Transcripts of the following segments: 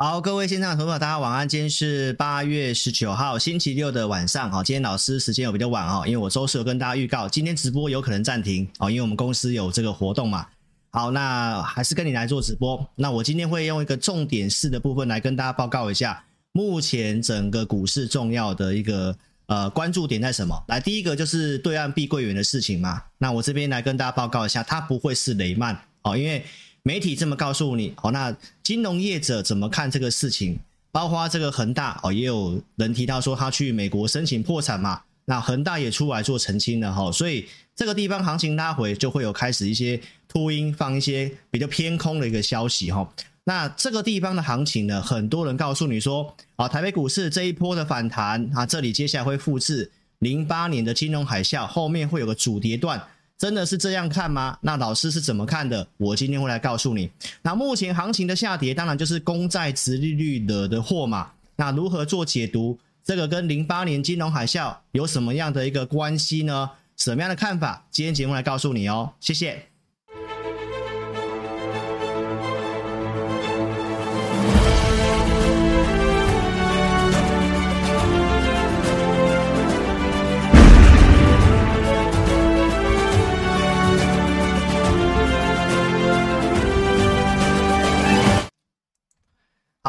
好，各位线上的朋友，大家晚安。今天是八月十九号星期六的晚上。好，今天老师时间有比较晚哦，因为我周四有跟大家预告，今天直播有可能暂停哦，因为我们公司有这个活动嘛。好，那还是跟你来做直播。那我今天会用一个重点式的部分来跟大家报告一下，目前整个股市重要的一个呃关注点在什么？来，第一个就是对岸碧桂园的事情嘛。那我这边来跟大家报告一下，它不会是雷曼哦，因为。媒体这么告诉你，哦，那金融业者怎么看这个事情？包括这个恒大哦，也有人提到说他去美国申请破产嘛，那恒大也出来做澄清了哈，所以这个地方行情拉回就会有开始一些秃鹰放一些比较偏空的一个消息哈。那这个地方的行情呢，很多人告诉你说，啊，台北股市这一波的反弹啊，这里接下来会复制零八年的金融海啸，后面会有个主跌段。真的是这样看吗？那老师是怎么看的？我今天会来告诉你。那目前行情的下跌，当然就是公债殖利率惹的祸嘛。那如何做解读？这个跟零八年金融海啸有什么样的一个关系呢？什么样的看法？今天节目来告诉你哦。谢谢。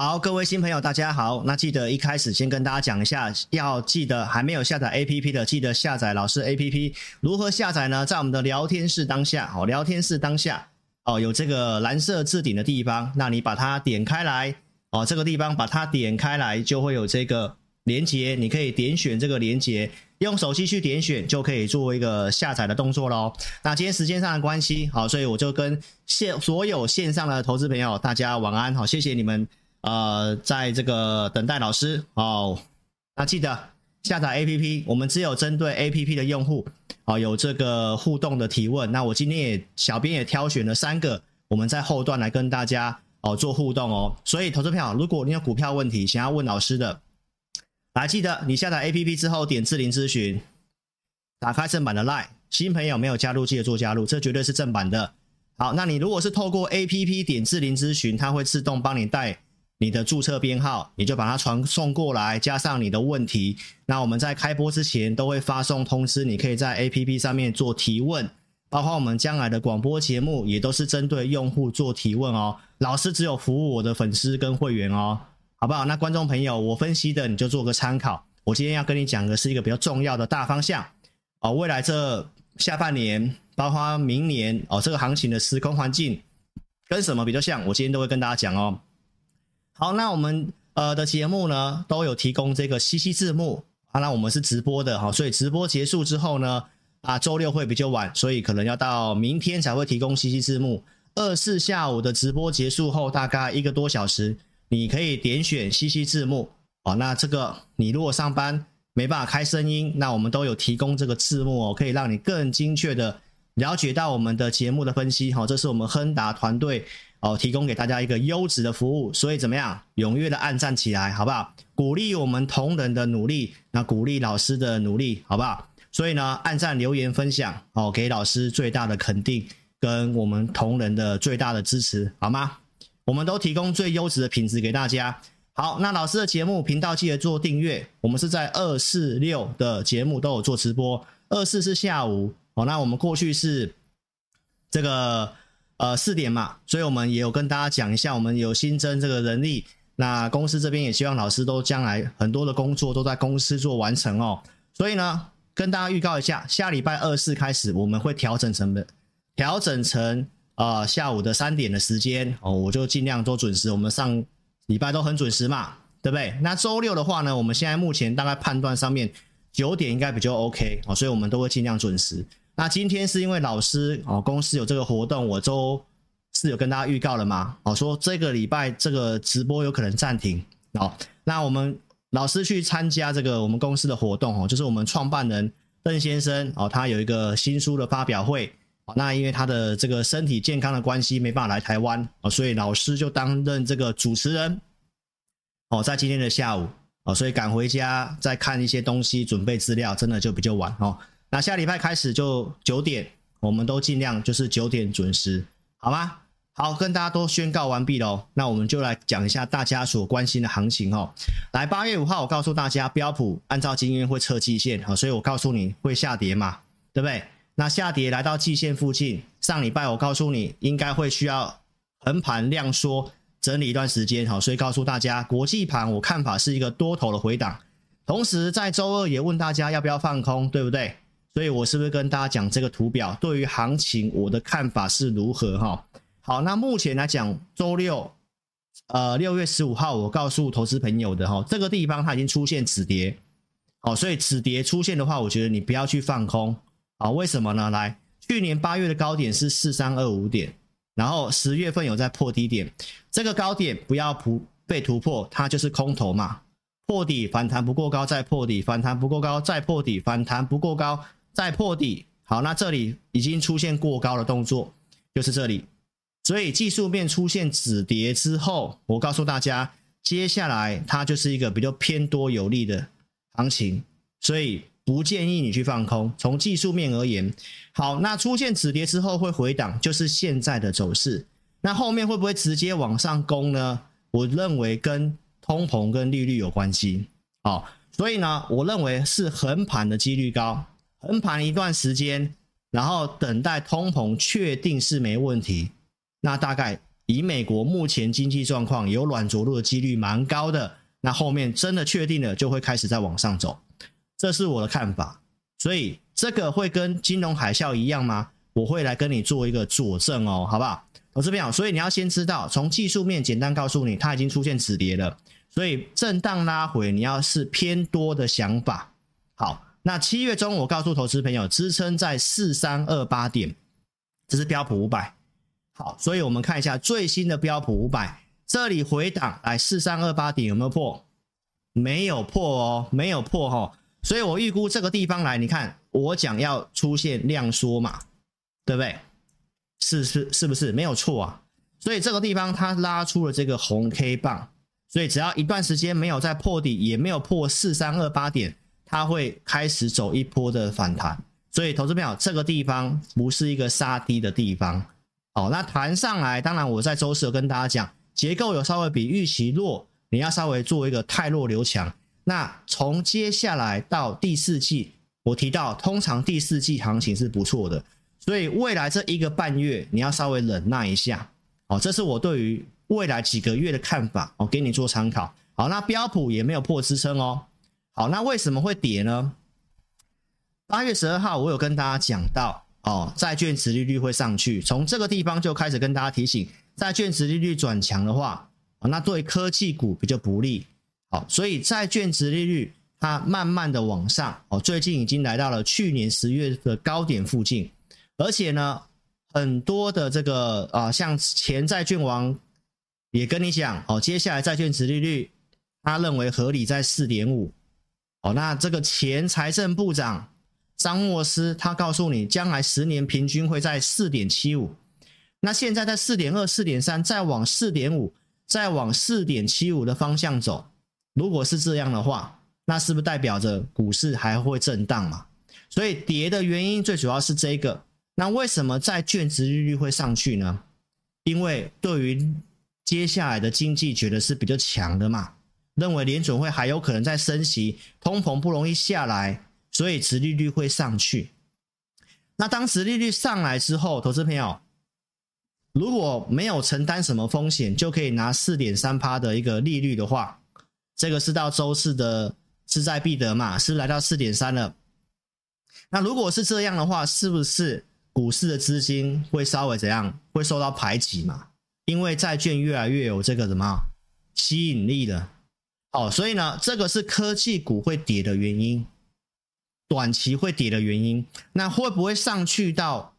好，各位新朋友，大家好。那记得一开始先跟大家讲一下，要记得还没有下载 APP 的，记得下载老师 APP。如何下载呢？在我们的聊天室当下，哦，聊天室当下，哦，有这个蓝色置顶的地方，那你把它点开来，哦，这个地方把它点开来，就会有这个连接，你可以点选这个连接，用手机去点选，就可以做一个下载的动作喽。那今天时间上的关系，好，所以我就跟线所有线上的投资朋友，大家晚安，好，谢谢你们。呃，在这个等待老师哦，那记得下载 APP。我们只有针对 APP 的用户哦，有这个互动的提问。那我今天也小编也挑选了三个，我们在后段来跟大家哦做互动哦。所以投资票，如果你有股票问题想要问老师的，来记得你下载 APP 之后点智林咨询，打开正版的 LINE。新朋友没有加入，记得做加入，这绝对是正版的。好，那你如果是透过 APP 点智林咨询，它会自动帮你带。你的注册编号，你就把它传送过来，加上你的问题。那我们在开播之前都会发送通知，你可以在 APP 上面做提问，包括我们将来的广播节目也都是针对用户做提问哦。老师只有服务我的粉丝跟会员哦，好不好？那观众朋友，我分析的你就做个参考。我今天要跟你讲的是一个比较重要的大方向哦，未来这下半年，包括明年哦，这个行情的时空环境跟什么比较像？我今天都会跟大家讲哦。好，那我们呃的节目呢都有提供这个 CC 字幕啊，那我们是直播的哈，所以直播结束之后呢，啊周六会比较晚，所以可能要到明天才会提供 CC 字幕。二四下午的直播结束后，大概一个多小时，你可以点选 CC 字幕哦。那这个你如果上班没办法开声音，那我们都有提供这个字幕哦，可以让你更精确的了解到我们的节目的分析。好，这是我们亨达团队。哦，提供给大家一个优质的服务，所以怎么样？踊跃的按赞起来，好不好？鼓励我们同仁的努力，那鼓励老师的努力，好不好？所以呢，按赞、留言、分享，哦，给老师最大的肯定，跟我们同仁的最大的支持，好吗？我们都提供最优质的品质给大家。好，那老师的节目频道记得做订阅。我们是在二四六的节目都有做直播，二四是下午，哦，那我们过去是这个。呃，四点嘛，所以我们也有跟大家讲一下，我们有新增这个人力，那公司这边也希望老师都将来很多的工作都在公司做完成哦。所以呢，跟大家预告一下，下礼拜二四开始我们会调整成本，调整成呃下午的三点的时间哦，我就尽量都准时。我们上礼拜都很准时嘛，对不对？那周六的话呢，我们现在目前大概判断上面九点应该比较 OK 哦，所以我们都会尽量准时。那今天是因为老师哦，公司有这个活动，我周四有跟大家预告了嘛，哦，说这个礼拜这个直播有可能暂停哦。那我们老师去参加这个我们公司的活动哦，就是我们创办人。邓先生哦，他有一个新书的发表会哦，那因为他的这个身体健康的关系，没办法来台湾哦，所以老师就担任这个主持人哦，在今天的下午哦，所以赶回家再看一些东西，准备资料，真的就比较晚哦。那下礼拜开始就九点，我们都尽量就是九点准时，好吗？好，跟大家都宣告完毕喽。那我们就来讲一下大家所关心的行情哦。来，八月五号，我告诉大家，标普按照经验会测季线啊，所以我告诉你会下跌嘛，对不对？那下跌来到季线附近，上礼拜我告诉你应该会需要横盘量缩整理一段时间，哈，所以告诉大家，国际盘我看法是一个多头的回档。同时在周二也问大家要不要放空，对不对？所以我是不是跟大家讲这个图表，对于行情我的看法是如何哈？好，那目前来讲，周六，呃，六月十五号，我告诉投资朋友的哈，这个地方它已经出现止跌，好，所以止跌出现的话，我觉得你不要去放空，啊，为什么呢？来，去年八月的高点是四三二五点，然后十月份有在破低点，这个高点不要突被突破，它就是空头嘛，破底反弹不过高再破底，反弹不过高再破底，反弹不过高再破底，好，那这里已经出现过高的动作，就是这里。所以技术面出现止跌之后，我告诉大家，接下来它就是一个比较偏多有利的行情，所以不建议你去放空。从技术面而言，好，那出现止跌之后会回档，就是现在的走势。那后面会不会直接往上攻呢？我认为跟通膨跟利率有关系。好，所以呢，我认为是横盘的几率高，横盘一段时间，然后等待通膨确定是没问题。那大概以美国目前经济状况有软着陆的几率蛮高的，那后面真的确定了就会开始再往上走，这是我的看法。所以这个会跟金融海啸一样吗？我会来跟你做一个佐证哦，好不好？我这边讲，所以你要先知道，从技术面简单告诉你，它已经出现止跌了，所以震荡拉回你要是偏多的想法。好，那七月中我告诉投资朋友，支撑在四三二八点，这是标普五百。好，所以我们看一下最新的标普五百，这里回档来四三二八点有没有破？没有破哦，没有破哦。所以我预估这个地方来，你看我讲要出现量缩嘛，对不对？是是是不是没有错啊？所以这个地方它拉出了这个红 K 棒，所以只要一段时间没有再破底，也没有破四三二八点，它会开始走一波的反弹。所以投资朋友，这个地方不是一个杀低的地方。好，那弹上来，当然我在周四有跟大家讲，结构有稍微比预期弱，你要稍微做一个太弱留强。那从接下来到第四季，我提到通常第四季行情是不错的，所以未来这一个半月你要稍微忍耐一下。哦，这是我对于未来几个月的看法，我给你做参考。好，那标普也没有破支撑哦。好，那为什么会跌呢？八月十二号我有跟大家讲到。哦，债券殖利率会上去，从这个地方就开始跟大家提醒，债券殖利率转强的话，那对科技股比较不利。好，所以债券殖利率它慢慢的往上，哦，最近已经来到了去年十月的高点附近，而且呢，很多的这个啊，像前债券王也跟你讲，哦，接下来债券殖利率他认为合理在四点五，哦，那这个前财政部长。张默斯他告诉你，将来十年平均会在四点七五，那现在在四点二、四点三，再往四点五，再往四点七五的方向走。如果是这样的话，那是不是代表着股市还会震荡嘛？所以跌的原因最主要是这个。那为什么债券值利率会上去呢？因为对于接下来的经济觉得是比较强的嘛，认为联准会还有可能再升息，通膨不容易下来。所以殖利率会上去。那当殖利率上来之后，投资朋友如果没有承担什么风险，就可以拿四点三趴的一个利率的话，这个是到周四的势在必得嘛？是不是来到四点三了？那如果是这样的话，是不是股市的资金会稍微怎样？会受到排挤嘛？因为债券越来越有这个什么吸引力了。哦，所以呢，这个是科技股会跌的原因，短期会跌的原因。那会不会上去到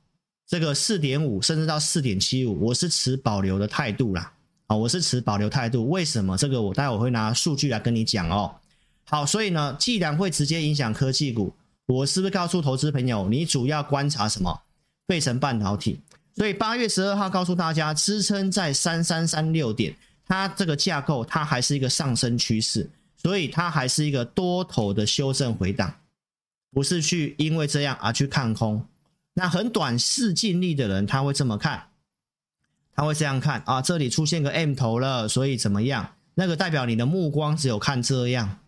这个四点五，甚至到四点七五？我是持保留的态度啦。啊，我是持保留态度。为什么？这个我待会会拿数据来跟你讲哦。好，所以呢，既然会直接影响科技股，我是不是告诉投资朋友，你主要观察什么？费城半导体。所以八月十二号告诉大家，支撑在三三三六点。它这个架构，它还是一个上升趋势，所以它还是一个多头的修正回档，不是去因为这样而去看空。那很短视近利的人，他会这么看，他会这样看啊，这里出现个 M 头了，所以怎么样？那个代表你的目光只有看这样，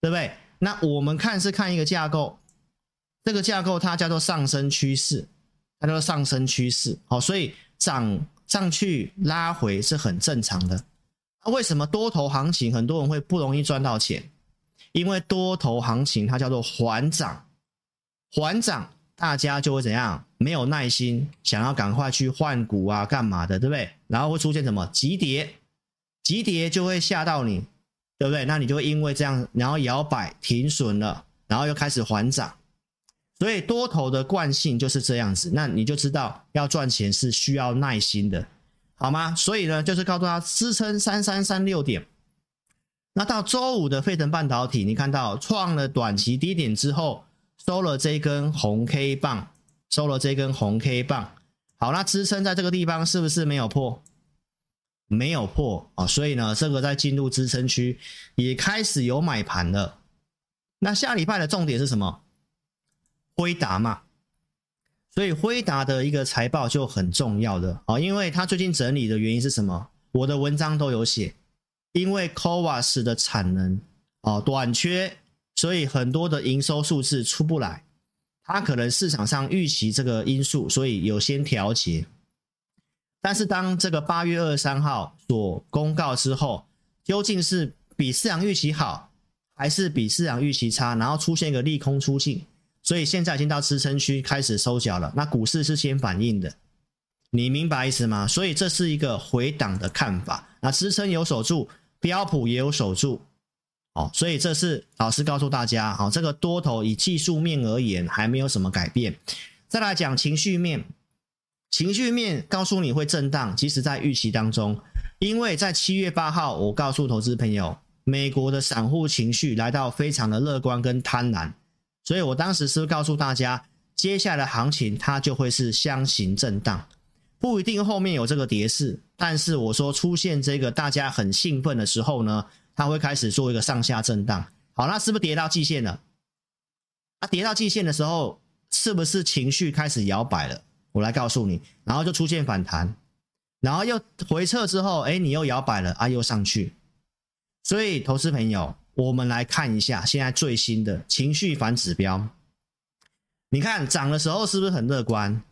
对不对？那我们看是看一个架构，这个架构它叫做上升趋势，它叫做上升趋势，好，所以涨。上去拉回是很正常的。为什么多头行情很多人会不容易赚到钱？因为多头行情它叫做缓涨，缓涨大家就会怎样？没有耐心，想要赶快去换股啊，干嘛的，对不对？然后会出现什么急跌？急跌就会吓到你，对不对？那你就会因为这样，然后摇摆停损了，然后又开始缓涨。所以多头的惯性就是这样子，那你就知道要赚钱是需要耐心的，好吗？所以呢，就是告诉他支撑三三三六点。那到周五的费城半导体，你看到创了短期低点之后，收了这根红 K 棒，收了这根红 K 棒。好，那支撑在这个地方是不是没有破？没有破啊，所以呢，这个在进入支撑区也开始有买盘了。那下礼拜的重点是什么？辉达嘛，所以辉达的一个财报就很重要的啊，因为它最近整理的原因是什么？我的文章都有写，因为 c o v a s 的产能啊短缺，所以很多的营收数字出不来，它可能市场上预期这个因素，所以有先调节。但是当这个八月二十三号所公告之后，究竟是比市场预期好，还是比市场预期差？然后出现一个利空出尽。所以现在已经到支撑区开始收脚了，那股市是先反应的，你明白意思吗？所以这是一个回档的看法，那支撑有守住，标普也有守住，哦，所以这是老师告诉大家，好，这个多头以技术面而言还没有什么改变。再来讲情绪面，情绪面告诉你会震荡，即使在预期当中，因为在七月八号，我告诉投资朋友，美国的散户情绪来到非常的乐观跟贪婪。所以我当时是不是告诉大家，接下来的行情它就会是箱型震荡，不一定后面有这个跌势，但是我说出现这个大家很兴奋的时候呢，它会开始做一个上下震荡。好，那是不是跌到季线了？啊，跌到季线的时候，是不是情绪开始摇摆了？我来告诉你，然后就出现反弹，然后又回撤之后，哎，你又摇摆了啊，又上去。所以，投资朋友。我们来看一下现在最新的情绪反指标。你看涨的时候是不是很乐观？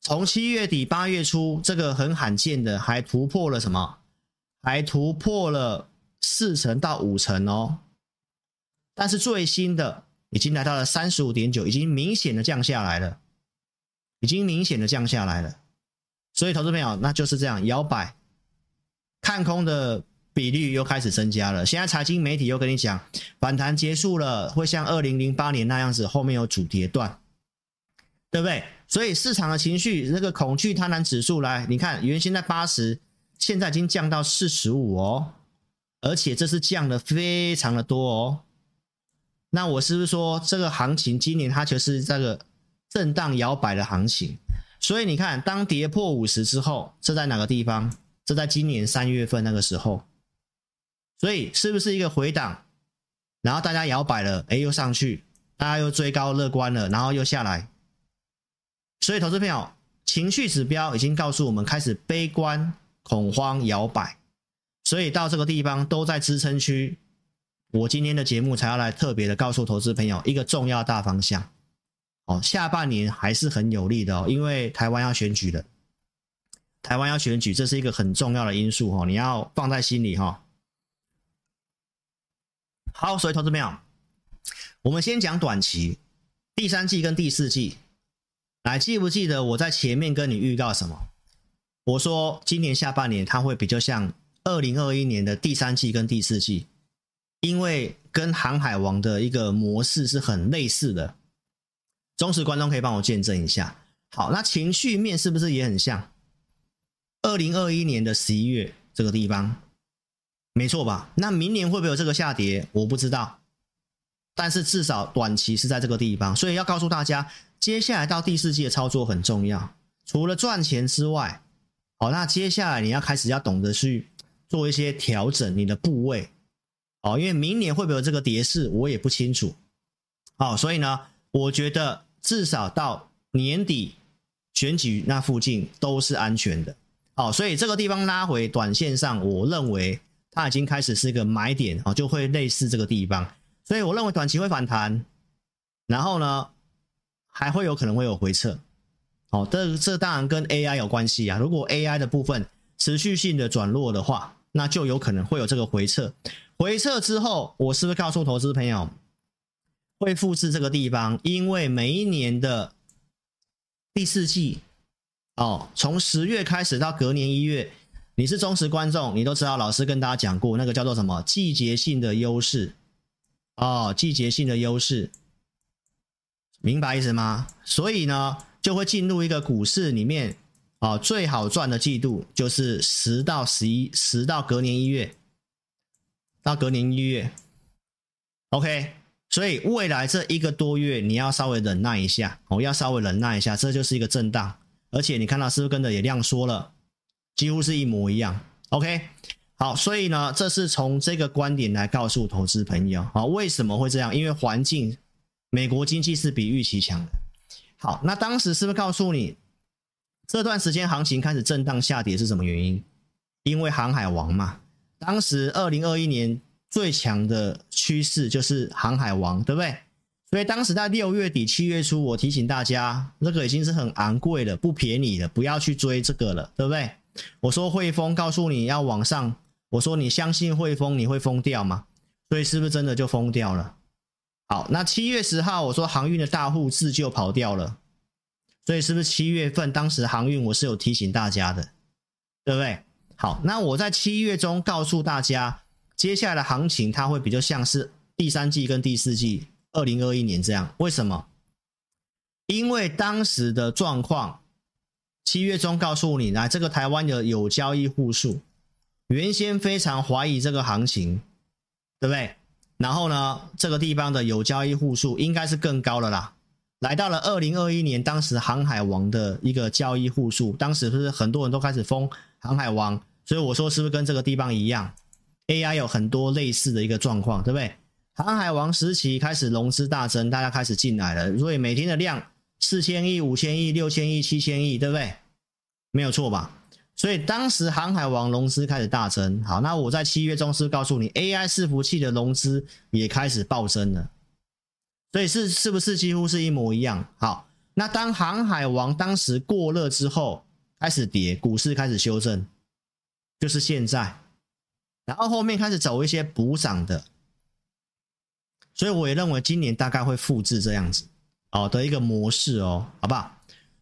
从七月底八月初，这个很罕见的还突破了什么？还突破了四成到五成哦。但是最新的已经来到了三十五点九，已经明显的降下来了，已经明显的降下来了。所以，投资朋友，那就是这样摇摆看空的。比率又开始增加了。现在财经媒体又跟你讲，反弹结束了，会像二零零八年那样子，后面有主跌段，对不对？所以市场的情绪，那个恐惧贪婪指数来，你看原先在八十，现在已经降到四十五哦，而且这是降的非常的多哦。那我是不是说这个行情今年它就是这个震荡摇摆的行情？所以你看，当跌破五十之后，这在哪个地方？这在今年三月份那个时候。所以是不是一个回档，然后大家摇摆了，哎，又上去，大家又追高乐观了，然后又下来。所以投资朋友，情绪指标已经告诉我们开始悲观、恐慌、摇摆，所以到这个地方都在支撑区。我今天的节目才要来特别的告诉投资朋友一个重要大方向。哦，下半年还是很有利的哦，因为台湾要选举了，台湾要选举，这是一个很重要的因素哦，你要放在心里哈。好，所以投资朋友，我们先讲短期，第三季跟第四季，来，记不记得我在前面跟你预告什么？我说今年下半年它会比较像二零二一年的第三季跟第四季，因为跟航海王的一个模式是很类似的。忠实观众可以帮我见证一下。好，那情绪面是不是也很像？二零二一年的十一月这个地方，没错吧？那明年会不会有这个下跌？我不知道，但是至少短期是在这个地方，所以要告诉大家，接下来到第四季的操作很重要。除了赚钱之外，好，那接下来你要开始要懂得去做一些调整你的部位，哦，因为明年会不会有这个跌势，我也不清楚。好，所以呢，我觉得至少到年底。选举那附近都是安全的，哦，所以这个地方拉回短线上，我认为它已经开始是一个买点，哦，就会类似这个地方，所以我认为短期会反弹，然后呢，还会有可能会有回撤，哦，这这当然跟 AI 有关系啊，如果 AI 的部分持续性的转弱的话，那就有可能会有这个回撤，回撤之后，我是不是告诉投资朋友会复制这个地方？因为每一年的。第四季哦，从十月开始到隔年一月，你是忠实观众，你都知道老师跟大家讲过那个叫做什么季节性的优势哦，季节性的优势，明白意思吗？所以呢，就会进入一个股市里面哦，最好赚的季度就是十到十一，十到隔年一月，到隔年一月，OK。所以未来这一个多月，你要稍微忍耐一下，哦，要稍微忍耐一下，这就是一个震荡。而且你看到是不是跟着也量缩了，几乎是一模一样。OK，好，所以呢，这是从这个观点来告诉投资朋友，啊，为什么会这样？因为环境，美国经济是比预期强的。好，那当时是不是告诉你，这段时间行情开始震荡下跌是什么原因？因为航海王嘛，当时二零二一年。最强的趋势就是航海王，对不对？所以当时在六月底、七月初，我提醒大家，这个已经是很昂贵的、不便宜的，不要去追这个了，对不对？我说汇丰告诉你要往上，我说你相信汇丰，你会疯掉吗？所以是不是真的就疯掉了？好，那七月十号我说航运的大户自救跑掉了，所以是不是七月份当时航运我是有提醒大家的，对不对？好，那我在七月中告诉大家。接下来的行情，它会比较像是第三季跟第四季，二零二一年这样。为什么？因为当时的状况，七月中告诉你，来这个台湾的有交易户数，原先非常怀疑这个行情，对不对？然后呢，这个地方的有交易户数应该是更高了啦。来到了二零二一年，当时航海王的一个交易户数，当时是不是很多人都开始封航海王？所以我说，是不是跟这个地方一样？AI 有很多类似的一个状况，对不对？航海王时期开始融资大增，大家开始进来了，所以每天的量四千亿、五千亿、六千亿、七千亿，对不对？没有错吧？所以当时航海王融资开始大增。好，那我在七月中是告诉你，AI 伺服器的融资也开始暴增了，所以是是不是几乎是一模一样？好，那当航海王当时过热之后开始跌，股市开始修正，就是现在。然后后面开始走一些补涨的，所以我也认为今年大概会复制这样子哦的一个模式哦，好不好？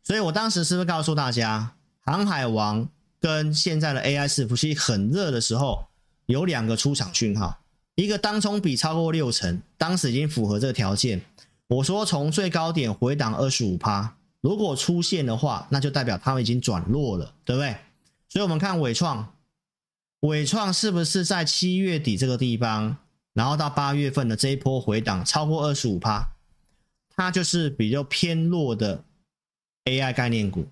所以我当时是不是告诉大家，航海王跟现在的 AI 伺服器很热的时候，有两个出场讯号，一个当冲比超过六成，当时已经符合这个条件。我说从最高点回档二十五趴，如果出现的话，那就代表他们已经转弱了，对不对？所以我们看伟创。伟创是不是在七月底这个地方，然后到八月份的这一波回档超过二十五趴，它就是比较偏弱的 AI 概念股。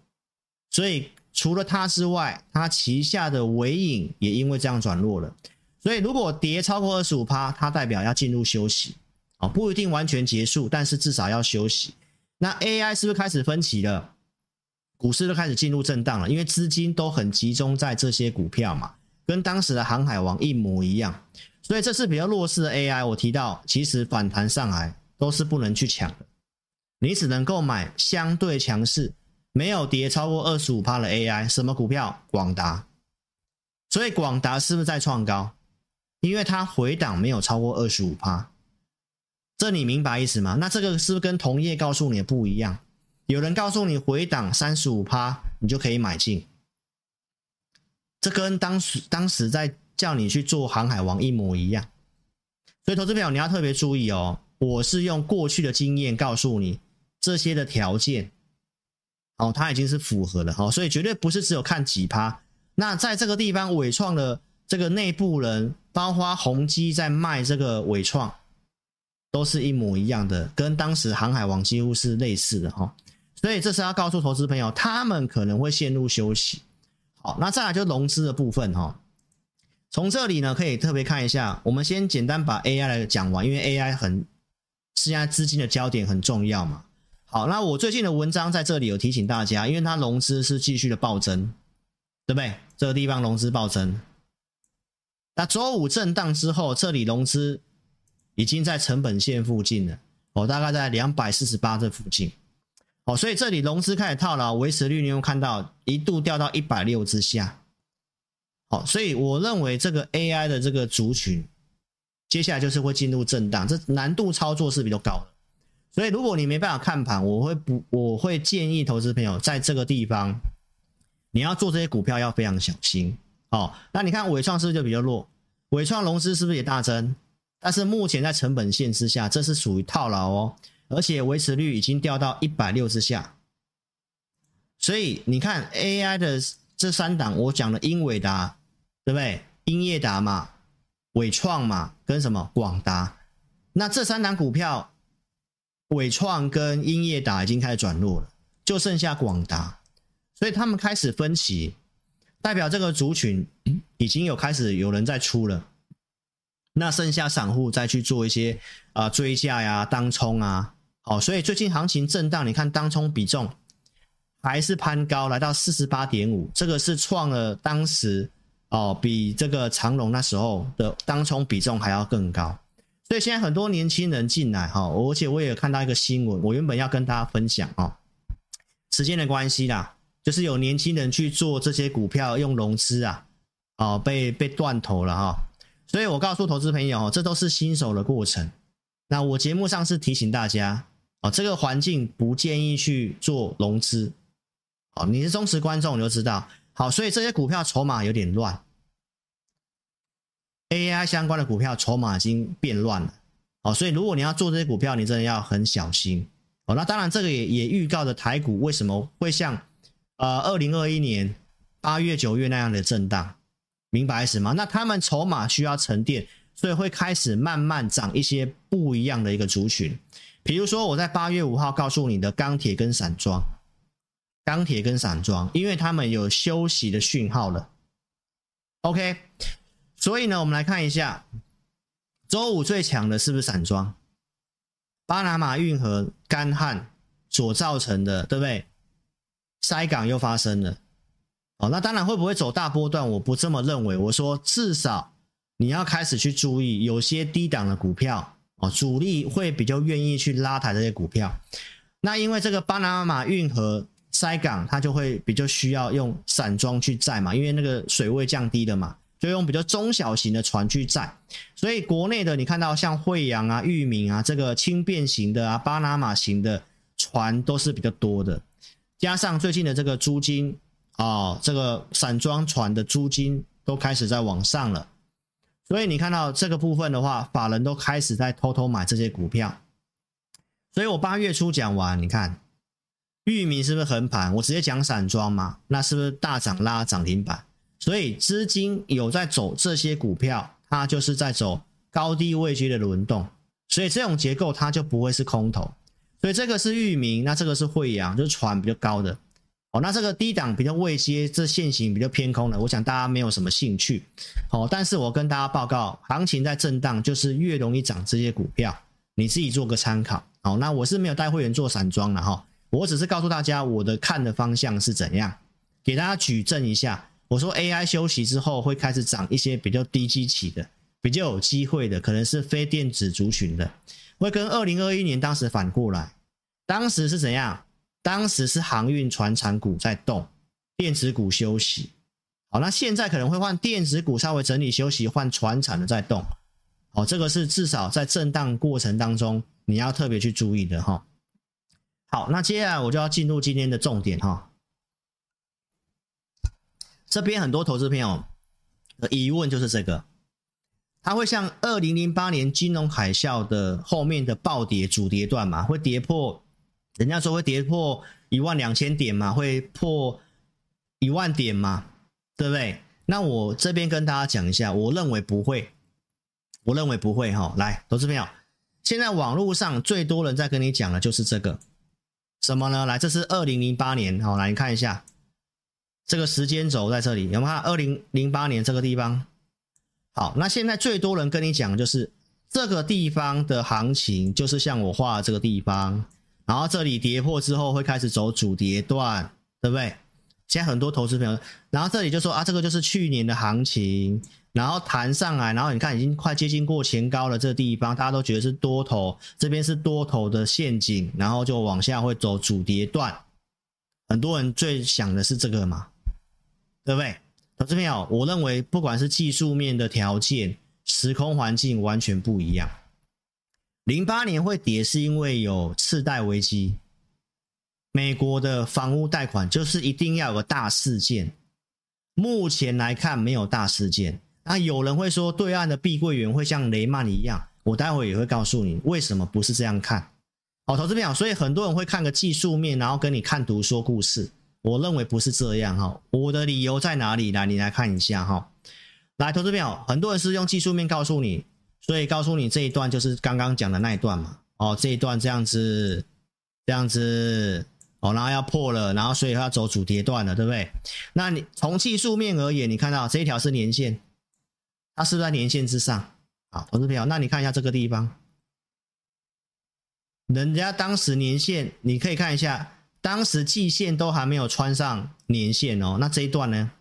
所以除了它之外，它旗下的尾影也因为这样转弱了。所以如果跌超过二十五趴，它代表要进入休息啊，不一定完全结束，但是至少要休息。那 AI 是不是开始分歧了？股市都开始进入震荡了，因为资金都很集中在这些股票嘛。跟当时的航海王一模一样，所以这是比较弱势的 AI。我提到，其实反弹上来都是不能去抢的，你只能够买相对强势、没有跌超过二十五趴的 AI。什么股票？广达。所以广达是不是在创高？因为它回档没有超过二十五趴，这你明白意思吗？那这个是不是跟同业告诉你的不一样？有人告诉你回档三十五趴，你就可以买进。这跟当时当时在叫你去做航海王一模一样。所以，投资朋友你要特别注意哦。我是用过去的经验告诉你这些的条件，哦，它已经是符合了，哦，所以绝对不是只有看几趴。那在这个地方，纬创的这个内部人，包括宏基在卖这个纬创，都是一模一样的，跟当时航海王几乎是类似的，哈。所以这是要告诉投资朋友，他们可能会陷入休息。好，那再来就融资的部分，哈。从这里呢，可以特别看一下，我们先简单把 AI 来讲完，因为 AI 很。现在资金的焦点很重要嘛？好，那我最近的文章在这里有提醒大家，因为它融资是继续的暴增，对不对？这个地方融资暴增，那周五震荡之后，这里融资已经在成本线附近了，哦，大概在两百四十八这附近，哦，所以这里融资开始套牢，维持率你有看到一度掉到一百六之下，好，所以我认为这个 AI 的这个族群。接下来就是会进入震荡，这难度操作是比较高的，所以如果你没办法看盘，我会不我会建议投资朋友在这个地方，你要做这些股票要非常小心。哦，那你看伟创是不是就比较弱？伟创融资是不是也大增？但是目前在成本线之下，这是属于套牢哦，而且维持率已经掉到一百六之下。所以你看 AI 的这三档，我讲的英伟达，对不对？英业达嘛。伟创嘛，跟什么广达，那这三档股票，伟创跟英业达已经开始转弱了，就剩下广达，所以他们开始分歧，代表这个族群已经有开始有人在出了，那剩下散户再去做一些啊、追价呀、当冲啊，好，所以最近行情震荡，你看当冲比重还是攀高，来到四十八点五，这个是创了当时。哦，比这个长荣那时候的当冲比重还要更高，所以现在很多年轻人进来哈，而且我也看到一个新闻，我原本要跟大家分享哦，时间的关系啦，就是有年轻人去做这些股票用融资啊，哦，被被断头了哈，所以我告诉投资朋友，这都是新手的过程。那我节目上是提醒大家，哦，这个环境不建议去做融资，哦，你是忠实观众你就知道。好，所以这些股票筹码有点乱，AI 相关的股票筹码已经变乱了。哦，所以如果你要做这些股票，你真的要很小心。哦，那当然这个也也预告着台股为什么会像呃二零二一年八月九月那样的震荡，明白意思吗？那他们筹码需要沉淀，所以会开始慢慢涨一些不一样的一个族群。比如说我在八月五号告诉你的钢铁跟散装。钢铁跟散装，因为他们有休息的讯号了。OK，所以呢，我们来看一下，周五最强的是不是散装？巴拿马运河干旱所造成的，对不对？塞港又发生了。哦，那当然会不会走大波段？我不这么认为。我说至少你要开始去注意，有些低档的股票哦，主力会比较愿意去拉抬这些股票。那因为这个巴拿马运河。塞港，它就会比较需要用散装去载嘛，因为那个水位降低了嘛，就用比较中小型的船去载。所以国内的你看到像慧洋啊、裕民啊，这个轻便型的啊、巴拿马型的船都是比较多的。加上最近的这个租金啊、哦，这个散装船的租金都开始在往上了。所以你看到这个部分的话，法人都开始在偷偷买这些股票。所以我八月初讲完，你看。域名是不是横盘？我直接讲散装嘛，那是不是大涨拉涨停板？所以资金有在走这些股票，它就是在走高低位阶的轮动，所以这种结构它就不会是空头。所以这个是裕民，那这个是惠阳，就是船比较高的。哦，那这个低档比较位阶，这线型比较偏空的，我想大家没有什么兴趣。哦，但是我跟大家报告，行情在震荡，就是越容易涨这些股票，你自己做个参考。哦，那我是没有带会员做散装的哈。我只是告诉大家我的看的方向是怎样，给大家举证一下。我说 AI 休息之后会开始涨一些比较低基期的、比较有机会的，可能是非电子族群的，会跟二零二一年当时反过来。当时是怎样？当时是航运船产股在动，电子股休息。好，那现在可能会换电子股稍微整理休息，换船产的在动。好，这个是至少在震荡过程当中你要特别去注意的哈。好，那接下来我就要进入今天的重点哈。这边很多投资朋友的疑问就是这个，它会像二零零八年金融海啸的后面的暴跌主跌段嘛，会跌破，人家说会跌破一万两千点嘛，会破一万点嘛，对不对？那我这边跟大家讲一下，我认为不会，我认为不会哈。来，投资朋友，现在网络上最多人在跟你讲的就是这个。什么呢？来，这是二零零八年，好，来你看一下这个时间轴在这里，有没有看？二零零八年这个地方，好，那现在最多人跟你讲就是这个地方的行情，就是像我画的这个地方，然后这里跌破之后会开始走主跌段，对不对？现在很多投资朋友，然后这里就说啊，这个就是去年的行情。然后弹上来，然后你看已经快接近过前高了，这个地方大家都觉得是多头，这边是多头的陷阱，然后就往下会走主跌段。很多人最想的是这个嘛，对不对？投资朋友，我认为不管是技术面的条件、时空环境完全不一样。零八年会跌是因为有次贷危机，美国的房屋贷款就是一定要有个大事件，目前来看没有大事件。那有人会说，对岸的碧桂园会像雷曼一样，我待会也会告诉你为什么不是这样看。好，投资朋友，所以很多人会看个技术面，然后跟你看图说故事。我认为不是这样哈，我的理由在哪里？来，你来看一下哈。来，投资朋友，很多人是用技术面告诉你，所以告诉你这一段就是刚刚讲的那一段嘛。哦，这一段这样子，这样子，哦，然后要破了，然后所以要走主跌段了，对不对？那你从技术面而言，你看到这一条是年线。它是不是在年线之上？好，投资朋友，那你看一下这个地方，人家当时年线，你可以看一下，当时季线都还没有穿上年线哦。那这一段呢？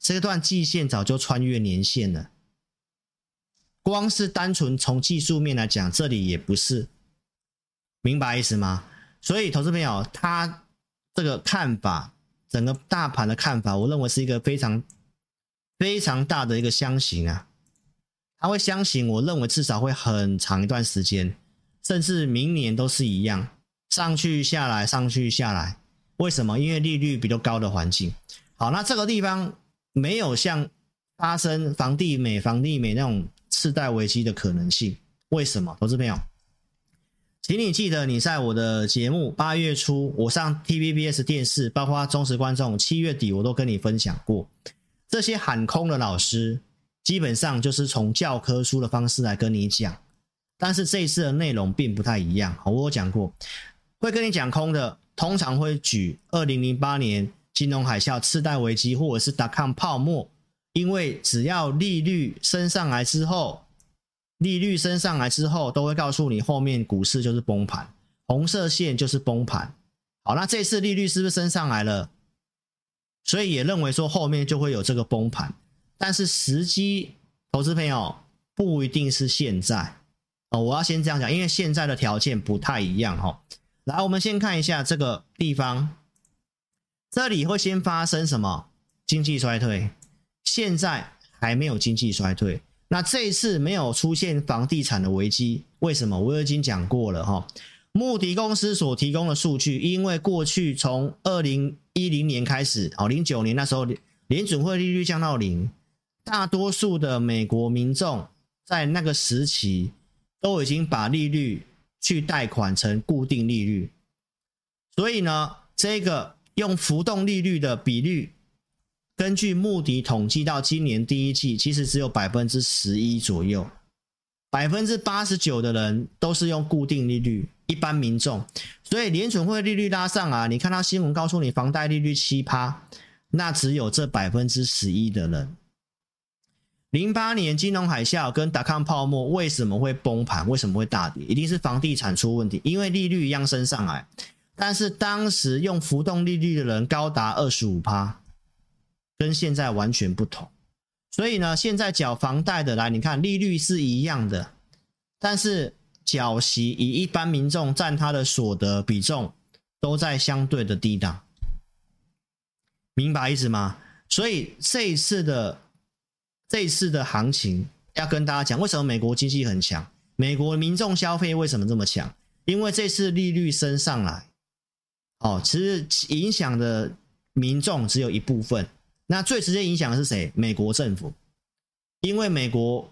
这一段季线早就穿越年线了。光是单纯从技术面来讲，这里也不是，明白意思吗？所以，投资朋友，他这个看法，整个大盘的看法，我认为是一个非常非常大的一个箱型啊。他会相信，我认为至少会很长一段时间，甚至明年都是一样，上去下来，上去下来。为什么？因为利率比较高的环境。好，那这个地方没有像发生房地美、房地美那种次贷危机的可能性。为什么？投资朋友，请你记得，你在我的节目八月初，我上 TVBS 电视，包括忠实观众，七月底我都跟你分享过，这些喊空的老师。基本上就是从教科书的方式来跟你讲，但是这一次的内容并不太一样。我有讲过，会跟你讲空的，通常会举二零零八年金融海啸、次贷危机，或者是 dot-com 泡沫，因为只要利率升上来之后，利率升上来之后，都会告诉你后面股市就是崩盘，红色线就是崩盘。好，那这次利率是不是升上来了？所以也认为说后面就会有这个崩盘。但是时机，投资朋友不一定是现在哦。我要先这样讲，因为现在的条件不太一样哈。来，我们先看一下这个地方，这里会先发生什么？经济衰退。现在还没有经济衰退，那这一次没有出现房地产的危机，为什么？我已经讲过了哈。穆迪公司所提供的数据，因为过去从二零一零年开始，哦，零九年那时候联准会利率降到零。大多数的美国民众在那个时期都已经把利率去贷款成固定利率，所以呢，这个用浮动利率的比率，根据穆迪统计到今年第一季，其实只有百分之十一左右，百分之八十九的人都是用固定利率，一般民众，所以联准会利率拉上啊，你看到新闻告诉你房贷利率七趴，那只有这百分之十一的人。零八年金融海啸跟达康泡沫为什么会崩盘？为什么会大跌？一定是房地产出问题，因为利率一样升上来，但是当时用浮动利率的人高达二十五趴，跟现在完全不同。所以呢，现在缴房贷的来，你看利率是一样的，但是缴息以一般民众占他的所得比重都在相对的低档，明白意思吗？所以这一次的。这一次的行情要跟大家讲，为什么美国经济很强？美国民众消费为什么这么强？因为这次利率升上来，哦，其实影响的民众只有一部分。那最直接影响的是谁？美国政府，因为美国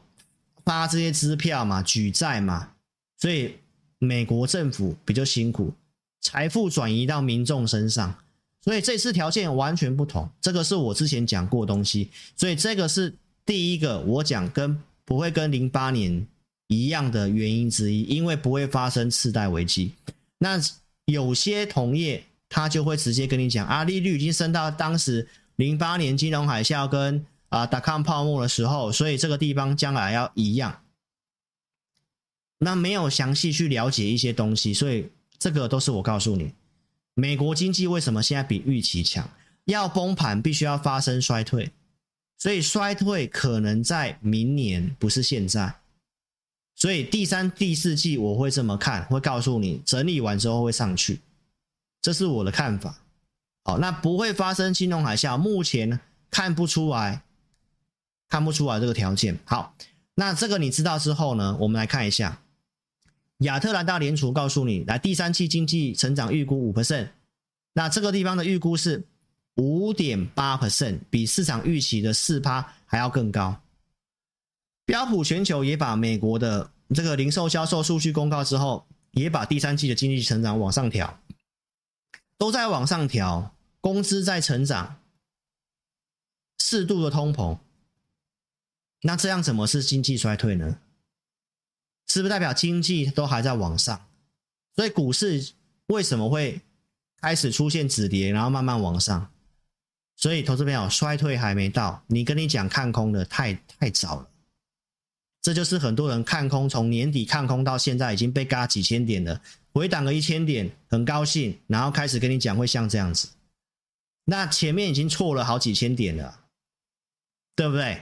发这些支票嘛，举债嘛，所以美国政府比较辛苦，财富转移到民众身上，所以这次条件完全不同。这个是我之前讲过东西，所以这个是第一个我讲跟不会跟零八年一样的原因之一，因为不会发生次贷危机。那有些同业他就会直接跟你讲啊，利率已经升到当时。零八年金融海啸跟啊达康泡沫的时候，所以这个地方将来要一样。那没有详细去了解一些东西，所以这个都是我告诉你，美国经济为什么现在比预期强？要崩盘必须要发生衰退，所以衰退可能在明年，不是现在。所以第三、第四季我会这么看，会告诉你整理完之后会上去，这是我的看法。好，那不会发生金融海啸，目前看不出来，看不出来这个条件。好，那这个你知道之后呢？我们来看一下，亚特兰大联储告诉你，来第三季经济成长预估五 percent，那这个地方的预估是五点八 percent，比市场预期的四趴还要更高。标普全球也把美国的这个零售销售数据公告之后，也把第三季的经济成长往上调，都在往上调。工资在成长，适度的通膨，那这样怎么是经济衰退呢？是不是代表经济都还在往上？所以股市为什么会开始出现止跌，然后慢慢往上？所以投资朋友，衰退还没到，你跟你讲看空的太太早了。这就是很多人看空，从年底看空到现在已经被嘎几千点了，回档个一千点，很高兴，然后开始跟你讲会像这样子。那前面已经错了好几千点了，对不对？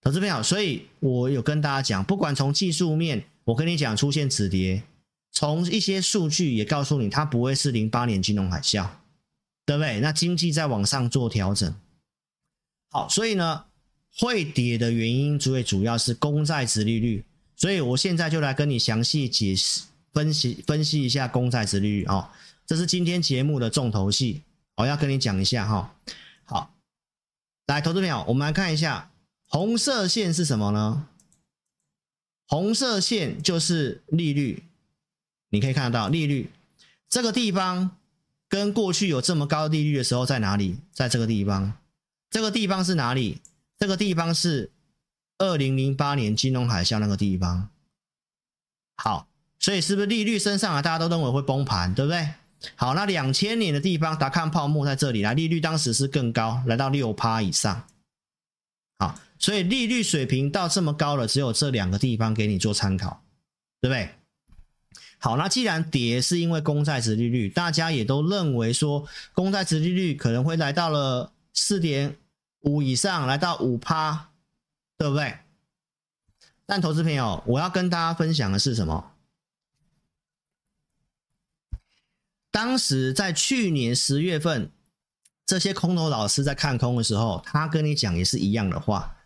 投资朋友，所以我有跟大家讲，不管从技术面，我跟你讲出现止跌，从一些数据也告诉你，它不会是零八年金融海啸，对不对？那经济在往上做调整，好，所以呢，会跌的原因最主要是公债殖利率，所以我现在就来跟你详细解释、分析、分析一下公债殖利率哦，这是今天节目的重头戏。我要跟你讲一下哈，好，来，投资朋友，我们来看一下红色线是什么呢？红色线就是利率，你可以看得到利率这个地方跟过去有这么高利率的时候在哪里？在这个地方，这个地方是哪里？这个地方是二零零八年金融海啸那个地方。好，所以是不是利率升上来，大家都认为会崩盘，对不对？好，那两千年的地方，达康泡沫在这里来，利率当时是更高，来到六趴以上。好，所以利率水平到这么高了，只有这两个地方给你做参考，对不对？好，那既然跌是因为公债殖利率，大家也都认为说公债殖利率可能会来到了四点五以上，来到五趴，对不对？但投资朋友，我要跟大家分享的是什么？当时在去年十月份，这些空头老师在看空的时候，他跟你讲也是一样的话。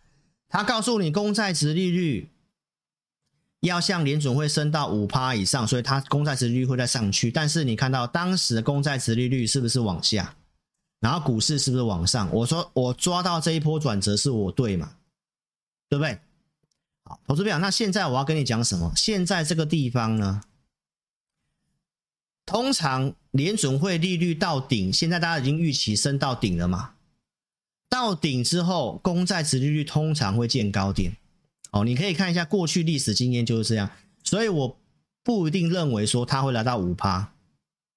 他告诉你，公债殖利率要向联准会升到五趴以上，所以它公债殖利率会再上去。但是你看到当时公债殖利率是不是往下？然后股市是不是往上？我说我抓到这一波转折是我对嘛？对不对？好，投资表。那现在我要跟你讲什么？现在这个地方呢？通常联准会利率到顶，现在大家已经预期升到顶了嘛？到顶之后，公债殖利率通常会见高点。哦，你可以看一下过去历史经验就是这样，所以我不一定认为说它会来到五趴。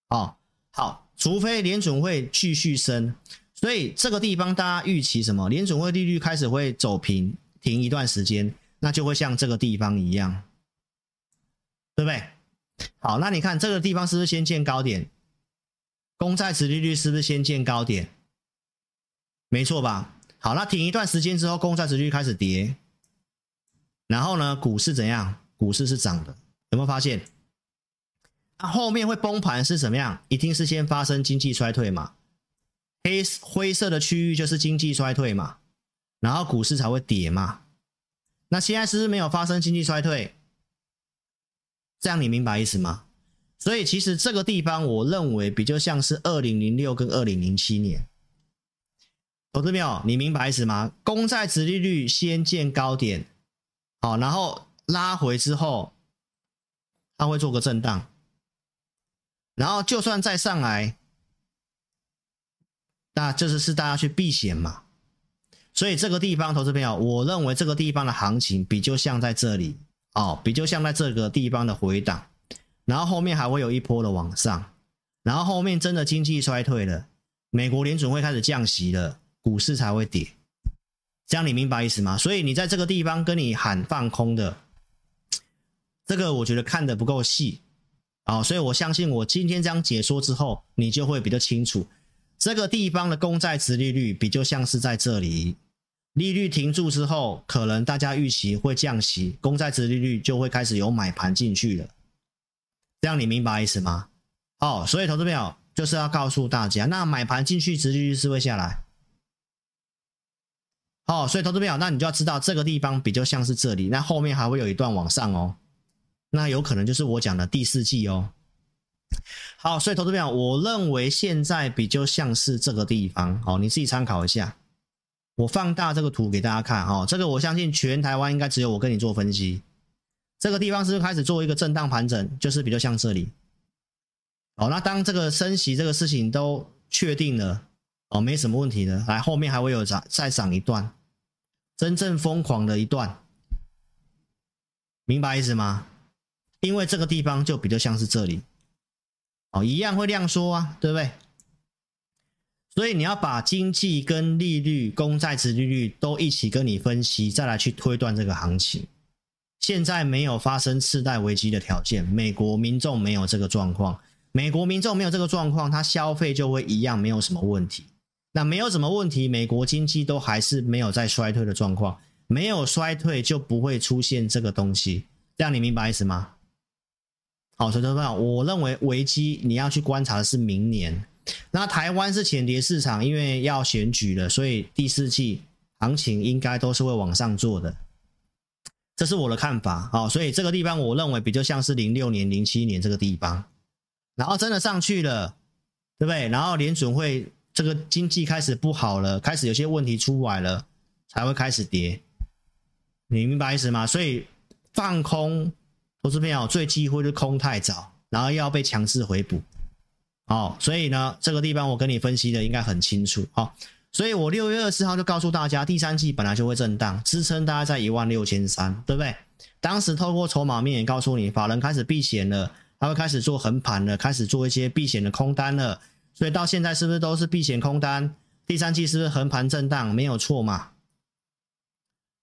哦，好，除非联准会继续升，所以这个地方大家预期什么？联准会利率开始会走平，停一段时间，那就会像这个地方一样，对不对？好，那你看这个地方是不是先见高点？公债殖利率是不是先见高点？没错吧？好，那停一段时间之后，公债殖利率开始跌，然后呢，股市怎样？股市是涨的，有没有发现？那后面会崩盘是怎么样？一定是先发生经济衰退嘛？黑灰色的区域就是经济衰退嘛，然后股市才会跌嘛。那现在是不是没有发生经济衰退？这样你明白意思吗？所以其实这个地方，我认为比较像是二零零六跟二零零七年。投资没有，你明白意思吗？公债殖利率先见高点，好，然后拉回之后，它会做个震荡，然后就算再上来，那这是是大家去避险嘛。所以这个地方，投资朋友，我认为这个地方的行情比较像在这里，哦，比较像在这个地方的回档。然后后面还会有一波的往上，然后后面真的经济衰退了，美国联准会开始降息了，股市才会跌。这样你明白意思吗？所以你在这个地方跟你喊放空的，这个我觉得看得不够细啊，所以我相信我今天这样解说之后，你就会比较清楚，这个地方的公债殖利率比较像是在这里，利率停住之后，可能大家预期会降息，公债殖利率就会开始有买盘进去了。这样你明白意思吗？哦，所以投资朋友就是要告诉大家，那买盘进去，殖利率是会下来。哦，所以投资朋友，那你就要知道这个地方比较像是这里，那后面还会有一段往上哦，那有可能就是我讲的第四季哦。好，所以投资朋友，我认为现在比较像是这个地方，好，你自己参考一下。我放大这个图给大家看，哦，这个我相信全台湾应该只有我跟你做分析。这个地方是不是开始做一个震荡盘整，就是比较像这里。哦，那当这个升息这个事情都确定了，哦，没什么问题的，来后面还会有涨，再涨一段，真正疯狂的一段，明白意思吗？因为这个地方就比较像是这里，哦，一样会量缩啊，对不对？所以你要把经济跟利率、公债值利率都一起跟你分析，再来去推断这个行情。现在没有发生次贷危机的条件，美国民众没有这个状况，美国民众没有这个状况，他消费就会一样没有什么问题。那没有什么问题，美国经济都还是没有在衰退的状况，没有衰退就不会出现这个东西。这样你明白意思吗？好，所以说我认为危机你要去观察的是明年。那台湾是浅碟市场，因为要选举了，所以第四季行情应该都是会往上做的。这是我的看法，好，所以这个地方我认为比较像是零六年、零七年这个地方，然后真的上去了，对不对？然后联准会这个经济开始不好了，开始有些问题出来了，才会开始跌，你明白意思吗？所以放空投资朋友最忌讳是空太早，然后又要被强制回补，好，所以呢，这个地方我跟你分析的应该很清楚，好。所以我六月二十四号就告诉大家，第三季本来就会震荡，支撑大概在一万六千三，对不对？当时透过筹码面也告诉你，法人开始避险了，他会开始做横盘了，开始做一些避险的空单了。所以到现在是不是都是避险空单？第三季是不是横盘震荡？没有错嘛？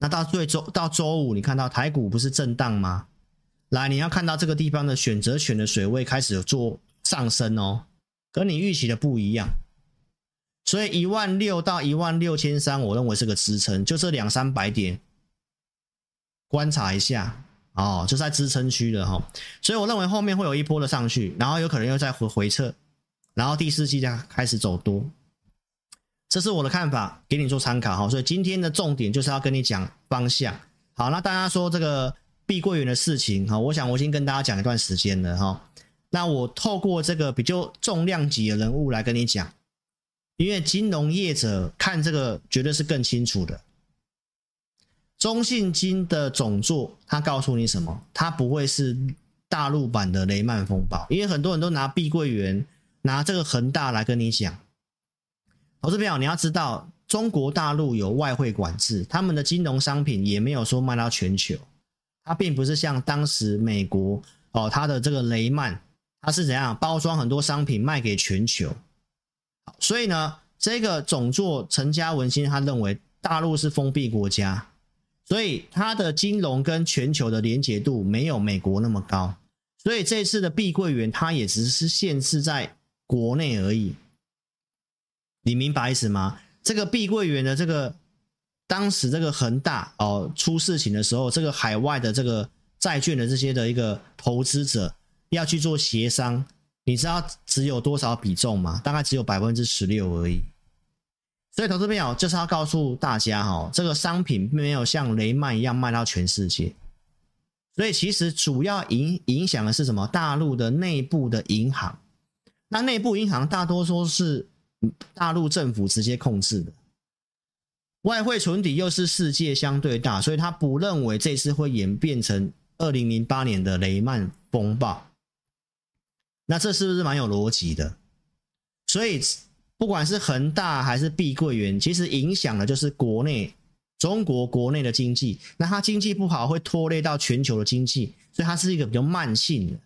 那到最周到周五，你看到台股不是震荡吗？来，你要看到这个地方的选择权的水位开始有做上升哦，跟你预期的不一样。所以一万六到一万六千三，我认为是个支撑，就这两三百点，观察一下哦，就在支撑区的哈。所以我认为后面会有一波的上去，然后有可能又再回回撤，然后第四季再开始走多，这是我的看法，给你做参考哈。所以今天的重点就是要跟你讲方向。好，那大家说这个碧桂园的事情哈，我想我已经跟大家讲一段时间了哈。那我透过这个比较重量级的人物来跟你讲。因为金融业者看这个绝对是更清楚的。中信金的总座，他告诉你什么？他不会是大陆版的雷曼风暴，因为很多人都拿碧桂园、拿这个恒大来跟你讲。投资朋友你要知道，中国大陆有外汇管制，他们的金融商品也没有说卖到全球，它并不是像当时美国哦，它的这个雷曼，它是怎样包装很多商品卖给全球。所以呢，这个总座陈嘉文先生他认为大陆是封闭国家，所以它的金融跟全球的连结度没有美国那么高，所以这次的碧桂园它也只是限制在国内而已。你明白意思吗？这个碧桂园的这个当时这个恒大哦出事情的时候，这个海外的这个债券的这些的一个投资者要去做协商。你知道只有多少比重吗？大概只有百分之十六而已。所以投资朋友就是要告诉大家哈，这个商品并没有像雷曼一样卖到全世界。所以其实主要影影响的是什么？大陆的内部的银行，那内部银行大多数是大陆政府直接控制的，外汇存底又是世界相对大，所以他不认为这次会演变成二零零八年的雷曼风暴。那这是不是蛮有逻辑的？所以不管是恒大还是碧桂园，其实影响的就是国内。中国国内的经济，那它经济不好会拖累到全球的经济，所以它是一个比较慢性的。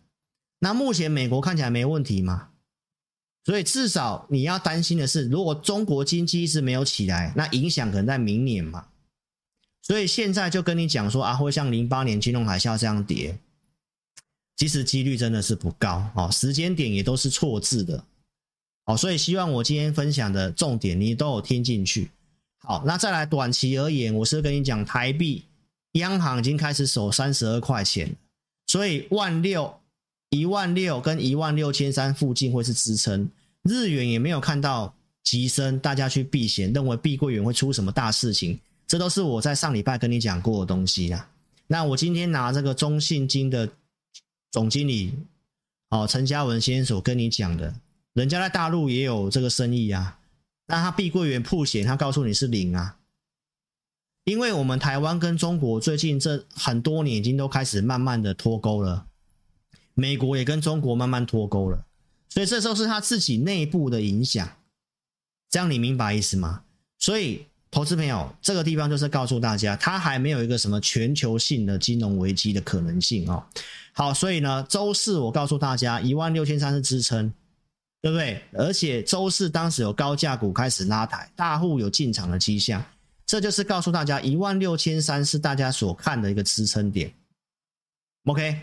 那目前美国看起来没问题嘛，所以至少你要担心的是，如果中国经济一直没有起来，那影响可能在明年嘛。所以现在就跟你讲说啊，会像零八年金融海啸这样跌，其实几率真的是不高哦，时间点也都是错字的哦，所以希望我今天分享的重点你都有听进去。好，那再来短期而言，我是跟你讲，台币央行已经开始守三十二块钱，所以万六、一万六跟一万六千三附近会是支撑。日元也没有看到急升，大家去避险，认为碧桂园会出什么大事情，这都是我在上礼拜跟你讲过的东西啦。那我今天拿这个中信金的总经理哦陈嘉文先生所跟你讲的，人家在大陆也有这个生意啊。那他碧桂园曝险，他告诉你是零啊，因为我们台湾跟中国最近这很多年已经都开始慢慢的脱钩了，美国也跟中国慢慢脱钩了，所以这时候是他自己内部的影响，这样你明白意思吗？所以投资朋友，这个地方就是告诉大家，它还没有一个什么全球性的金融危机的可能性哦。好，所以呢，周四我告诉大家，一万六千三是支撑。对不对？而且周四当时有高价股开始拉抬，大户有进场的迹象，这就是告诉大家一万六千三是大家所看的一个支撑点。OK，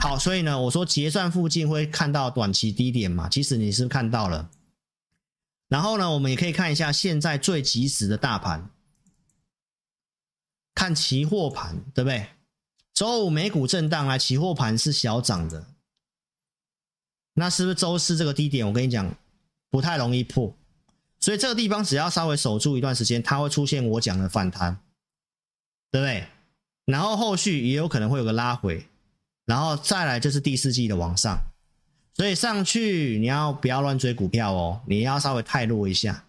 好，所以呢，我说结算附近会看到短期低点嘛，其实你是看到了。然后呢，我们也可以看一下现在最即时的大盘，看期货盘，对不对？周五美股震荡来，期货盘是小涨的。那是不是周四这个低点？我跟你讲，不太容易破，所以这个地方只要稍微守住一段时间，它会出现我讲的反弹，对不对？然后后续也有可能会有个拉回，然后再来就是第四季的往上，所以上去你要不要乱追股票哦？你要稍微太弱一下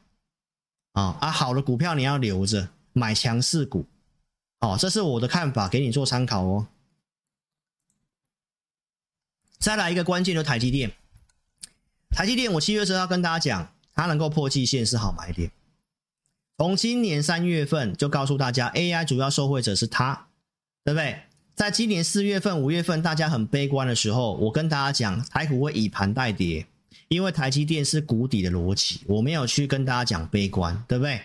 啊啊！好的股票你要留着，买强势股，哦，这是我的看法，给你做参考哦。再来一个关键的台积电，台积电，我七月时候要跟大家讲，它能够破季线是好买点。从今年三月份就告诉大家，AI 主要受惠者是它，对不对？在今年四月份、五月份大家很悲观的时候，我跟大家讲，台股会以盘带跌，因为台积电是谷底的逻辑，我没有去跟大家讲悲观，对不对？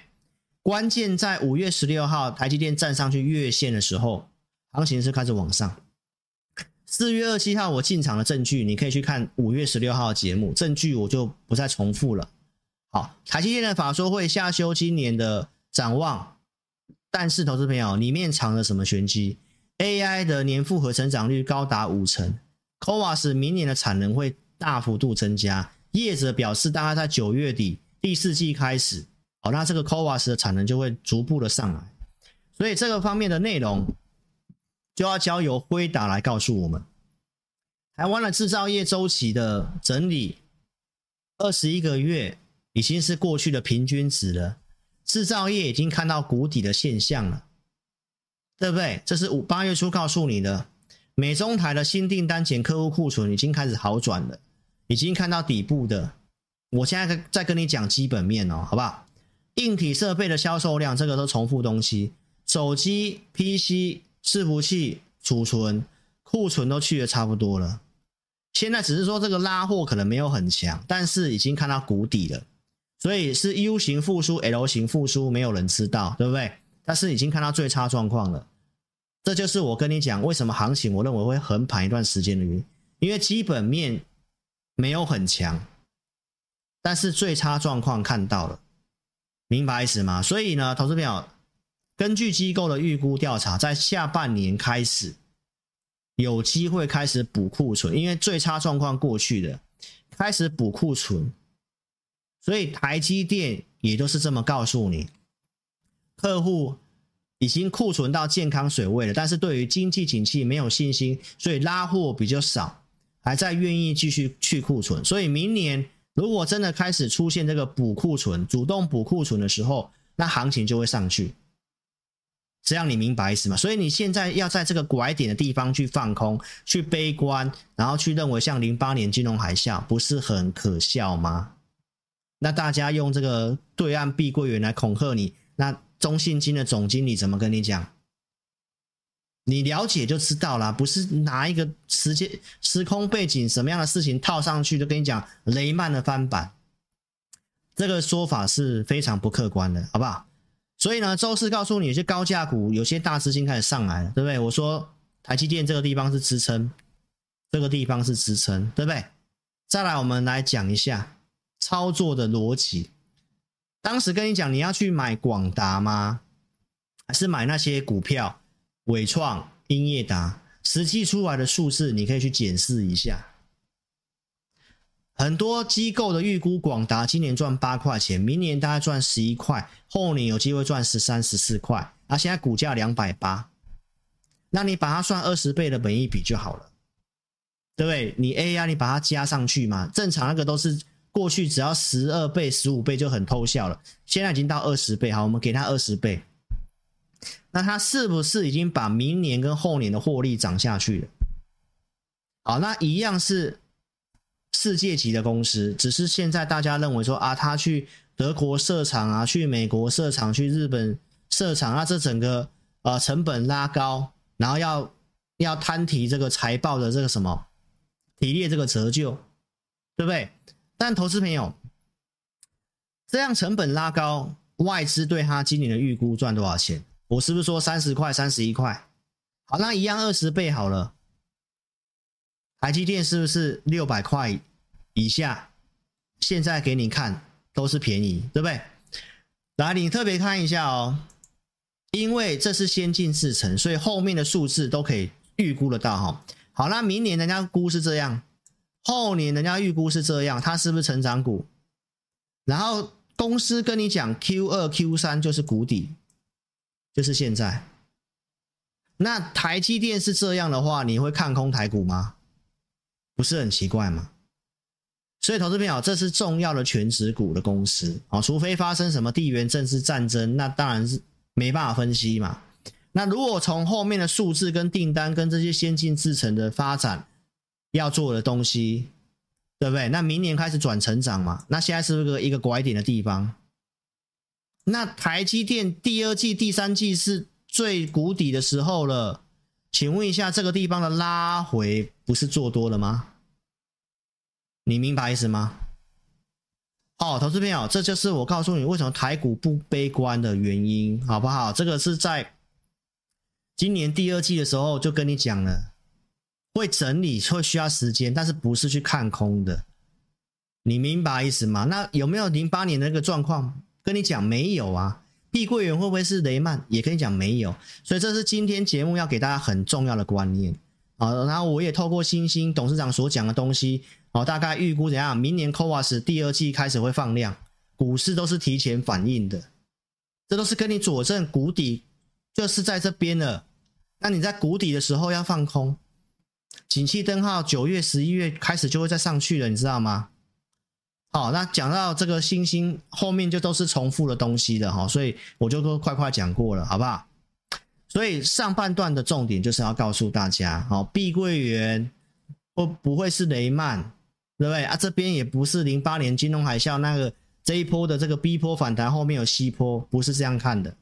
关键在五月十六号，台积电站上去月线的时候，行情是开始往上。四月二十七号我进场的证据，你可以去看五月十六号的节目，证据我就不再重复了。好，台积电的法说会下修今年的展望，但是投资朋友里面藏了什么玄机？AI 的年复合成长率高达五成，CoWAS 明年的产能会大幅度增加，业者表示大概在九月底第四季开始，好，那这个 CoWAS 的产能就会逐步的上来，所以这个方面的内容。就要交由辉达来告诉我们，台湾的制造业周期的整理，二十一个月已经是过去的平均值了，制造业已经看到谷底的现象了，对不对？这是五八月初告诉你的，美中台的新订单减客户库存已经开始好转了，已经看到底部的。我现在在跟你讲基本面哦，好不好？硬体设备的销售量，这个都重复东西，手机、PC。伺服器储存库存都去的差不多了，现在只是说这个拉货可能没有很强，但是已经看到谷底了，所以是 U 型复苏、L 型复苏，没有人知道，对不对？但是已经看到最差状况了，这就是我跟你讲为什么行情我认为会横盘一段时间的原因，因为基本面没有很强，但是最差状况看到了，明白意思吗？所以呢，投资朋友。根据机构的预估调查，在下半年开始有机会开始补库存，因为最差状况过去的，开始补库存，所以台积电也都是这么告诉你，客户已经库存到健康水位了，但是对于经济景气没有信心，所以拉货比较少，还在愿意继续去库存。所以明年如果真的开始出现这个补库存、主动补库存的时候，那行情就会上去。这样你明白意思吗？所以你现在要在这个拐点的地方去放空、去悲观，然后去认为像零八年金融海啸不是很可笑吗？那大家用这个对岸碧桂园来恐吓你，那中信金的总经理怎么跟你讲？你了解就知道了，不是拿一个时间时空背景什么样的事情套上去就跟你讲雷曼的翻版，这个说法是非常不客观的，好不好？所以呢，周四告诉你，有些高价股，有些大资金开始上来了，对不对？我说台积电这个地方是支撑，这个地方是支撑，对不对？再来，我们来讲一下操作的逻辑。当时跟你讲，你要去买广达吗？还是买那些股票？纬创、英业达，实际出来的数字，你可以去检视一下。很多机构的预估，广达今年赚八块钱，明年大概赚十一块，后年有机会赚十三、十四块。啊，现在股价两百八，那你把它算二十倍的本益比就好了，对不对？你 A 啊，你把它加上去嘛。正常那个都是过去只要十二倍、十五倍就很偷笑了，现在已经到二十倍，好，我们给它二十倍。那它是不是已经把明年跟后年的获利涨下去了？好，那一样是。世界级的公司，只是现在大家认为说啊，他去德国设厂啊，去美国设厂，去日本设厂，那这整个呃成本拉高，然后要要摊提这个财报的这个什么提列这个折旧，对不对？但投资朋友，这样成本拉高，外资对他今年的预估赚多少钱？我是不是说三十块、三十一块？好，那一样二十倍好了。台积电是不是六百块以下？现在给你看都是便宜，对不对？来，你特别看一下哦，因为这是先进制程，所以后面的数字都可以预估得到哈。好，那明年人家估是这样，后年人家预估是这样，它是不是成长股？然后公司跟你讲 Q 二、Q 三就是谷底，就是现在。那台积电是这样的话，你会看空台股吗？不是很奇怪吗？所以，投资朋友，这是重要的权值股的公司啊，除非发生什么地缘政治战争，那当然是没办法分析嘛。那如果从后面的数字跟订单跟这些先进制程的发展要做的东西，对不对？那明年开始转成长嘛？那现在是不是一个拐点的地方？那台积电第二季、第三季是最谷底的时候了。请问一下，这个地方的拉回不是做多了吗？你明白意思吗？哦，投资朋友，这就是我告诉你为什么台股不悲观的原因，好不好？这个是在今年第二季的时候就跟你讲了，会整理，会需要时间，但是不是去看空的，你明白意思吗？那有没有零八年的那个状况？跟你讲没有啊。碧桂园会不会是雷曼？也可以讲没有，所以这是今天节目要给大家很重要的观念啊。然后我也透过星星董事长所讲的东西，啊，大概预估怎样？明年 CoWoS 第二季开始会放量，股市都是提前反应的，这都是跟你佐证谷底就是在这边了。那你在谷底的时候要放空，景气灯号九月、十一月开始就会再上去了，你知道吗？好，那讲到这个星星后面就都是重复的东西的哈，所以我就都快快讲过了，好不好？所以上半段的重点就是要告诉大家，好，碧桂园不不会是雷曼，对不对啊？这边也不是零八年金融海啸那个这一波的这个 B 波反弹后面有 C 波，不是这样看的。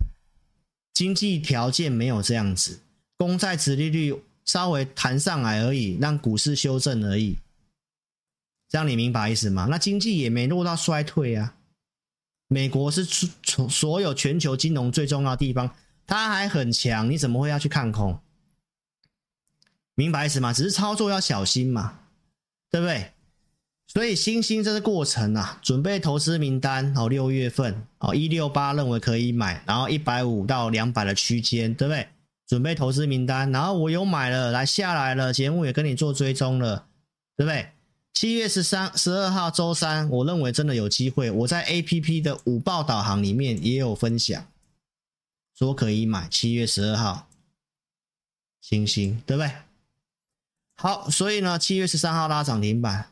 经济条件没有这样子，公债殖利率稍微弹上来而已，让股市修正而已。这样你明白意思吗？那经济也没落到衰退啊。美国是从所有全球金融最重要的地方，它还很强，你怎么会要去看空？明白意思吗？只是操作要小心嘛，对不对？所以星星这个过程啊，准备投资名单哦，六月份哦，一六八认为可以买，然后一百五到两百的区间，对不对？准备投资名单，然后我有买了，来下来了，节目也跟你做追踪了，对不对？七月十三、十二号周三，我认为真的有机会。我在 APP 的五报导航里面也有分享，说可以买，七月十二号，星星对不对？好，所以呢，七月十三号拉涨停板，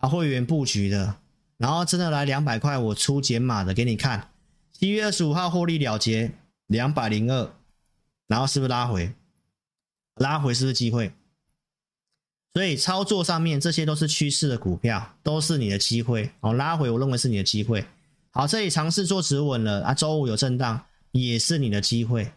啊，会员布局的，然后真的来两百块，我出减码的给你看。七月二十五号获利了结两百零二，然后是不是拉回？拉回是不是机会？所以操作上面这些都是趋势的股票，都是你的机会哦。拉回我认为是你的机会。好，这里尝试做止稳了啊，周五有震荡，也是你的机会。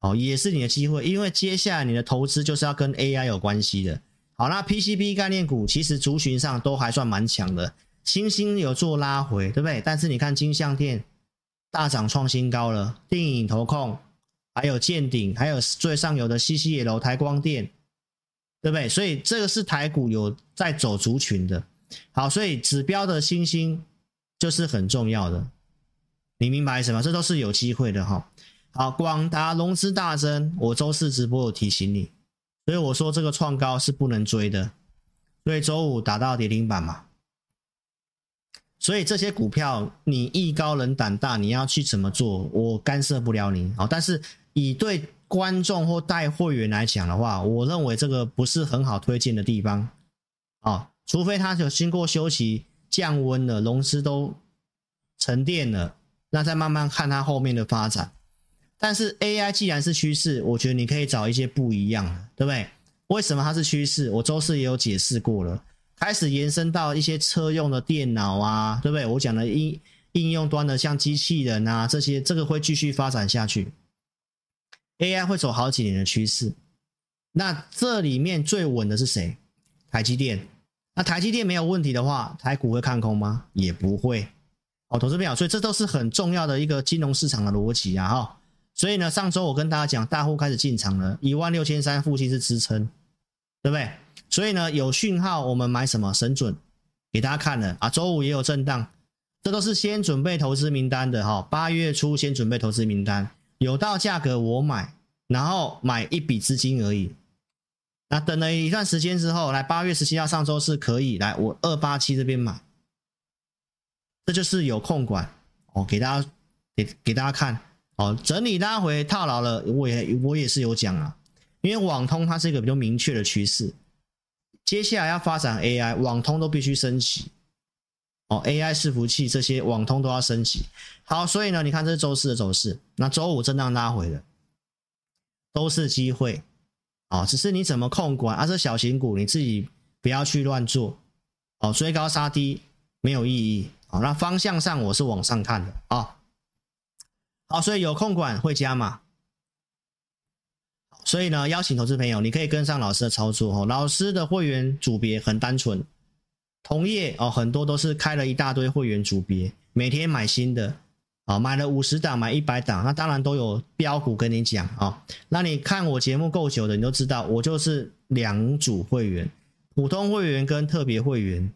哦，也是你的机会，因为接下来你的投资就是要跟 AI 有关系的。好，那 PCB 概念股其实族群上都还算蛮强的，星星有做拉回，对不对？但是你看金像电大涨创新高了，电影投控，还有健鼎，还有最上游的 CCL 台光电，对不对？所以这个是台股有在走族群的。好，所以指标的星星就是很重要的，你明白什么？这都是有机会的哈。好，广达融资大增，我周四直播有提醒你，所以我说这个创高是不能追的，所以周五打到跌停板嘛。所以这些股票你艺高人胆大，你要去怎么做，我干涉不了你。好，但是以对观众或带会员来讲的话，我认为这个不是很好推荐的地方啊，除非它有经过休息降温了，融资都沉淀了，那再慢慢看它后面的发展。但是 AI 既然是趋势，我觉得你可以找一些不一样的，对不对？为什么它是趋势？我周四也有解释过了，开始延伸到一些车用的电脑啊，对不对？我讲的应应用端的像机器人啊这些，这个会继续发展下去。AI 会走好几年的趋势。那这里面最稳的是谁？台积电。那台积电没有问题的话，台股会看空吗？也不会。哦，投资朋友，所以这都是很重要的一个金融市场的逻辑啊，哈。所以呢，上周我跟大家讲，大户开始进场了，一万六千三附近是支撑，对不对？所以呢，有讯号我们买什么神准，给大家看了啊。周五也有震荡，这都是先准备投资名单的哈。八月初先准备投资名单，有到价格我买，然后买一笔资金而已。那等了一段时间之后，来八月十七号上周是可以来我二八七这边买，这就是有控管哦，给大家给给大家看。哦，整理拉回套牢了，我也我也是有讲啊，因为网通它是一个比较明确的趋势，接下来要发展 AI，网通都必须升级，哦，AI 伺服器这些网通都要升级。好，所以呢，你看这周四的走势，那周五震荡拉回了，都是机会，哦，只是你怎么控管啊？这小型股你自己不要去乱做，哦，追高杀低没有意义，哦，那方向上我是往上看的啊。哦好，所以有控管会加码，所以呢，邀请投资朋友，你可以跟上老师的操作哦。老师的会员组别很单纯，同业哦，很多都是开了一大堆会员组别，每天买新的啊，买了五十档，买一百档，那当然都有标股跟你讲啊。那你看我节目够久的，你都知道，我就是两组会员，普通会员跟特别会员，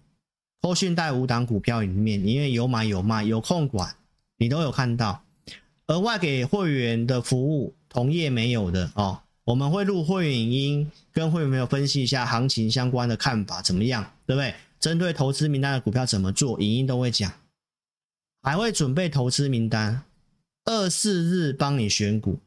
后续带五档股票里面，因为有买有卖，有控管，你都有看到。额外给会员的服务，同业没有的哦。我们会录会员音，跟会员朋友分析一下行情相关的看法怎么样，对不对？针对投资名单的股票怎么做，影音都会讲。还会准备投资名单，二四日帮你选股。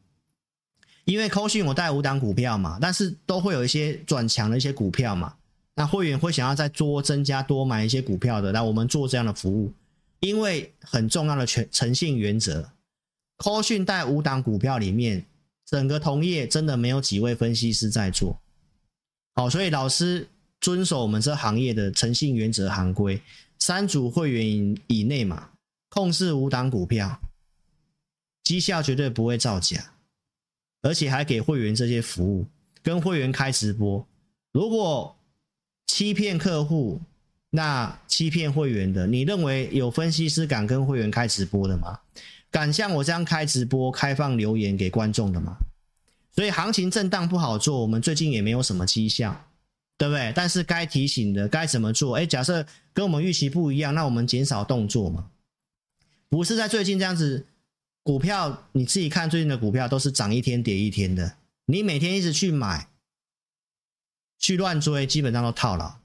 因为扣讯我带五档股票嘛，但是都会有一些转强的一些股票嘛。那会员会想要再多增加多买一些股票的，那我们做这样的服务，因为很重要的全诚信原则。扣讯带五档股票里面，整个同业真的没有几位分析师在做，好，所以老师遵守我们这行业的诚信原则行规，三组会员以内嘛，控制五档股票，绩效绝对不会造假，而且还给会员这些服务，跟会员开直播，如果欺骗客户，那欺骗会员的，你认为有分析师敢跟会员开直播的吗？敢像我这样开直播、开放留言给观众的吗？所以行情震荡不好做，我们最近也没有什么绩效，对不对？但是该提醒的该怎么做？哎，假设跟我们预期不一样，那我们减少动作嘛？不是在最近这样子，股票你自己看最近的股票都是涨一天跌一天的，你每天一直去买、去乱追，基本上都套牢。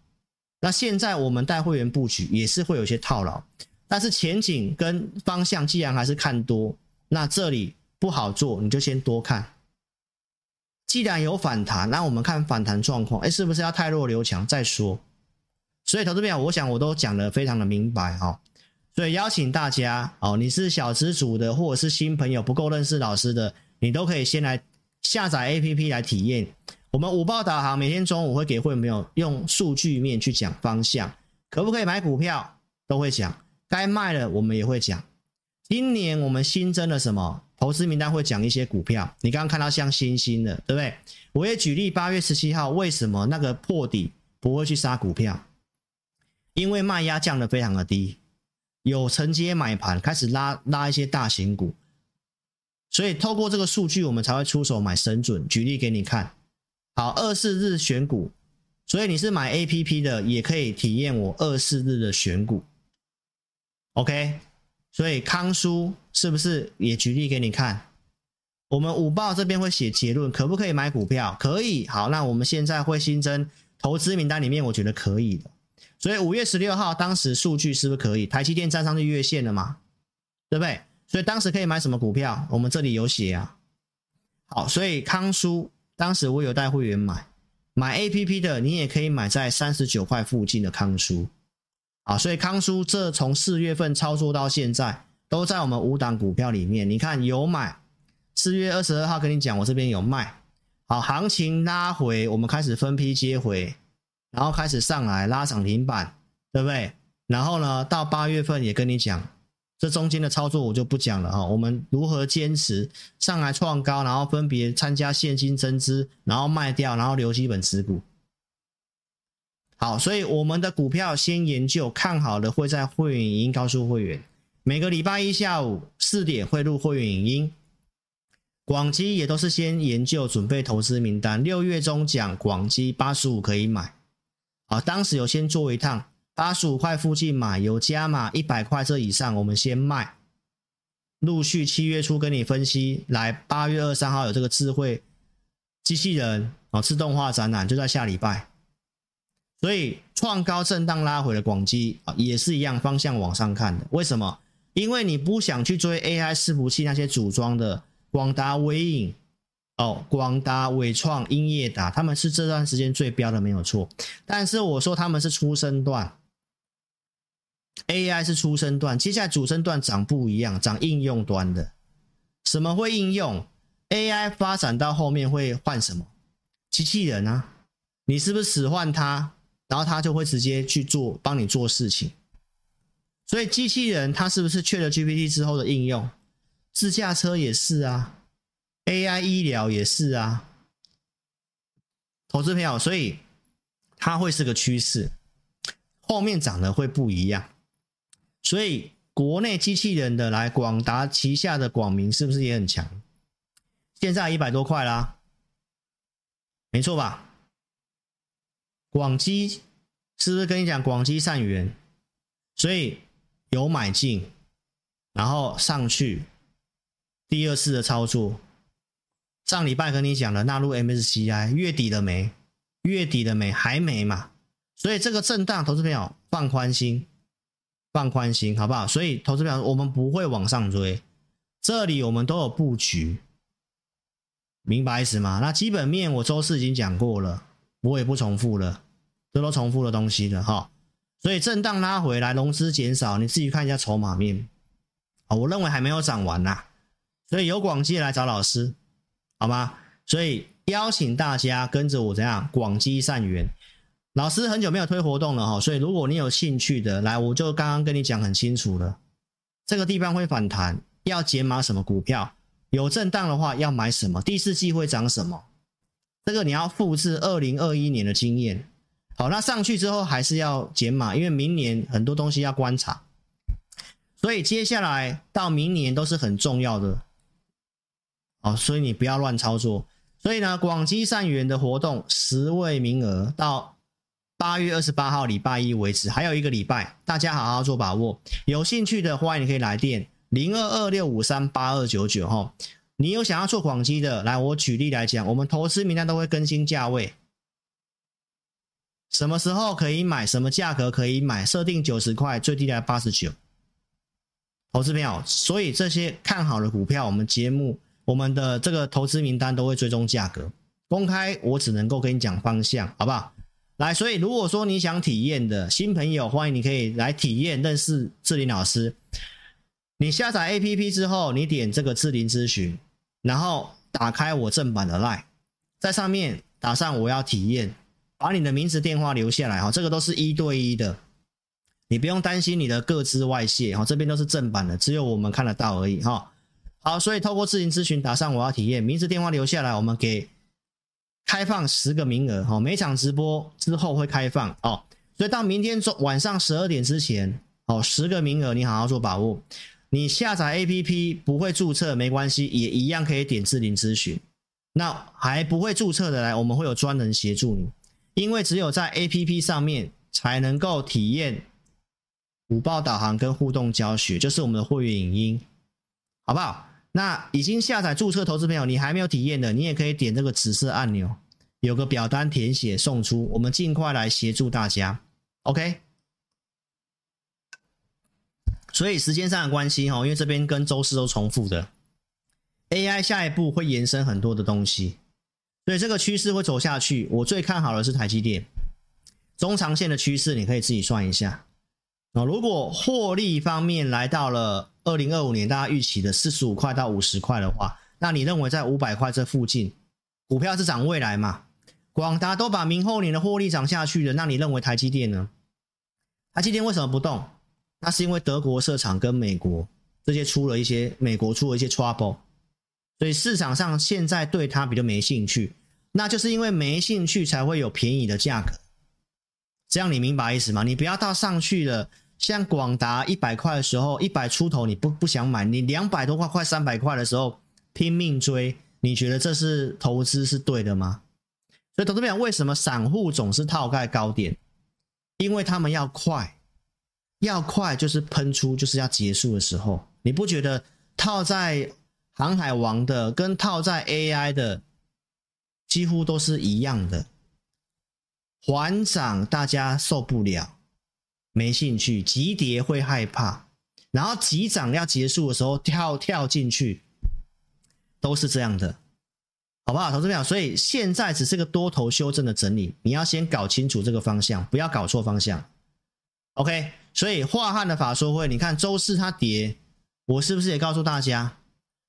那现在我们带会员布局也是会有些套牢。但是前景跟方向既然还是看多，那这里不好做，你就先多看。既然有反弹，那我们看反弹状况，哎，是不是要汰弱留强再说？所以，投资朋友，我想我都讲得非常的明白哈。所以邀请大家哦，你是小资族的，或者是新朋友不够认识老师的，你都可以先来下载 APP 来体验。我们五报导航每天中午会给会员朋友用数据面去讲方向，可不可以买股票都会讲，该卖了我们也会讲。今年我们新增了什么？投资名单会讲一些股票，你刚刚看到像星星的，对不对？我也举例八月十七号为什么那个破底不会去杀股票，因为卖压降得非常的低。有承接买盘，开始拉拉一些大型股，所以透过这个数据，我们才会出手买神准。举例给你看，好，二四日选股，所以你是买 APP 的，也可以体验我二四日的选股。OK，所以康叔是不是也举例给你看？我们五报这边会写结论，可不可以买股票？可以。好，那我们现在会新增投资名单里面，我觉得可以的。所以五月十六号，当时数据是不是可以？台积电站上去月线了嘛？对不对？所以当时可以买什么股票？我们这里有写啊。好，所以康叔当时我有带会员买，买 APP 的你也可以买在三十九块附近的康叔。啊，所以康叔这从四月份操作到现在，都在我们五档股票里面。你看有买，四月二十二号跟你讲，我这边有卖。好，行情拉回，我们开始分批接回。然后开始上来拉涨停板，对不对？然后呢，到八月份也跟你讲，这中间的操作我就不讲了哈。我们如何坚持上来创高，然后分别参加现金增资，然后卖掉，然后留基本持股。好，所以我们的股票先研究看好了，会在会员影音告诉会员，每个礼拜一下午四点会录会员影音。广基也都是先研究准备投资名单，六月中讲广基八十五可以买。啊，当时有先做一趟，八十五块附近买，有加码一百块这以上，我们先卖。陆续七月初跟你分析，来八月二十三号有这个智慧机器人啊，自动化展览就在下礼拜，所以创高震荡拉回的广基啊，也是一样方向往上看的。为什么？因为你不想去追 AI 伺服器那些组装的广达、微影。哦，广达、伟创、英业达，他们是这段时间最标的，没有错。但是我说他们是初生段，AI 是初生段，接下来主升段涨不一样，涨应用端的。什么会应用？AI 发展到后面会换什么？机器人啊，你是不是使唤它，然后他就会直接去做，帮你做事情。所以机器人它是不是 ChatGPT 之后的应用？自驾车也是啊。AI 医疗也是啊，投资票，所以它会是个趋势，后面涨的会不一样。所以国内机器人的来广达旗下的广明是不是也很强？现在一百多块啦，没错吧？广基是不是跟你讲广基善元？所以有买进，然后上去第二次的操作。上礼拜跟你讲了纳入 MSCI，月底了没？月底了没？还没嘛？所以这个震荡，投资朋友放宽心，放宽心，好不好？所以投资朋友，我们不会往上追，这里我们都有布局，明白意思吗？那基本面我周四已经讲过了，我也不重复了，这都重复的东西了哈。所以震荡拉回来，融资减少，你自己看一下筹码面，啊，我认为还没有涨完呐，所以有广基来找老师。好吗？所以邀请大家跟着我这样广积善缘。老师很久没有推活动了哈，所以如果你有兴趣的，来，我就刚刚跟你讲很清楚了。这个地方会反弹，要减码什么股票？有震荡的话要买什么？第四季会涨什么？这个你要复制二零二一年的经验。好，那上去之后还是要减码，因为明年很多东西要观察。所以接下来到明年都是很重要的。哦，所以你不要乱操作。所以呢，广积善缘的活动十位名额到八月二十八号礼拜一为止，还有一个礼拜，大家好好做把握。有兴趣的欢迎你可以来电零二二六五三八二九九哈。你有想要做广积的，来，我举例来讲，我们投资名单都会更新价位，什么时候可以买，什么价格可以买，设定九十块，最低来八十九。投资朋友，所以这些看好的股票，我们节目。我们的这个投资名单都会追踪价格。公开我只能够跟你讲方向，好不好？来，所以如果说你想体验的新朋友，欢迎你可以来体验认识志霖老师。你下载 APP 之后，你点这个志霖咨询，然后打开我正版的 LINE，在上面打上我要体验，把你的名字电话留下来哈，这个都是一对一的，你不用担心你的个资外泄哈，这边都是正版的，只有我们看得到而已哈。好，所以透过志霖咨询打上我要体验，名字电话留下来，我们给。开放十个名额，哈，每场直播之后会开放哦，所以到明天中晚上十二点之前，哦，十个名额你好好做把握。你下载 APP 不会注册没关系，也一样可以点志霖咨询。那还不会注册的来，我们会有专人协助你，因为只有在 APP 上面才能够体验五报导航跟互动教学，就是我们的会员影音，好不好？那已经下载注册投资朋友，你还没有体验的，你也可以点这个紫色按钮，有个表单填写送出，我们尽快来协助大家。OK，所以时间上的关系哈，因为这边跟周四都重复的，AI 下一步会延伸很多的东西，所以这个趋势会走下去。我最看好的是台积电，中长线的趋势你可以自己算一下。啊如果获利方面来到了。二零二五年大家预期的四十五块到五十块的话，那你认为在五百块这附近，股票是涨未来嘛？广达都把明后年的获利涨下去了，那你认为台积电呢？台积电为什么不动？那是因为德国设厂跟美国这些出了一些，美国出了一些 trouble，所以市场上现在对它比较没兴趣。那就是因为没兴趣才会有便宜的价格，这样你明白意思吗？你不要到上去了。像广达一百块的时候，一百出头你不不想买，你两百多块、快三百块的时候拼命追，你觉得这是投资是对的吗？所以投资朋友为什么散户总是套在高点？因为他们要快，要快就是喷出，就是要结束的时候。你不觉得套在航海王的跟套在 AI 的几乎都是一样的？缓涨大家受不了。没兴趣，急跌会害怕，然后急涨要结束的时候跳跳进去，都是这样的，好不好？投资朋友，所以现在只是个多头修正的整理，你要先搞清楚这个方向，不要搞错方向。OK，所以化汉的法说会，你看周四它跌，我是不是也告诉大家，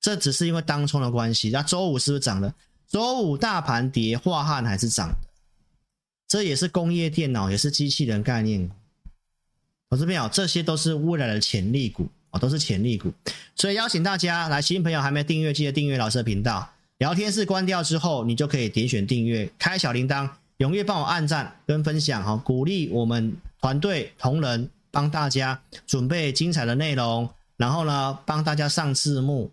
这只是因为当冲的关系？那周五是不是涨了？周五大盘跌，化汉还是涨的，这也是工业电脑，也是机器人概念。投资朋友，这些都是未来的潜力股啊，都是潜力股，所以邀请大家来，新朋友还没订阅，记得订阅老师的频道。聊天室关掉之后，你就可以点选订阅，开小铃铛，踊跃帮我按赞跟分享哈，鼓励我们团队同仁帮大家准备精彩的内容，然后呢，帮大家上字幕。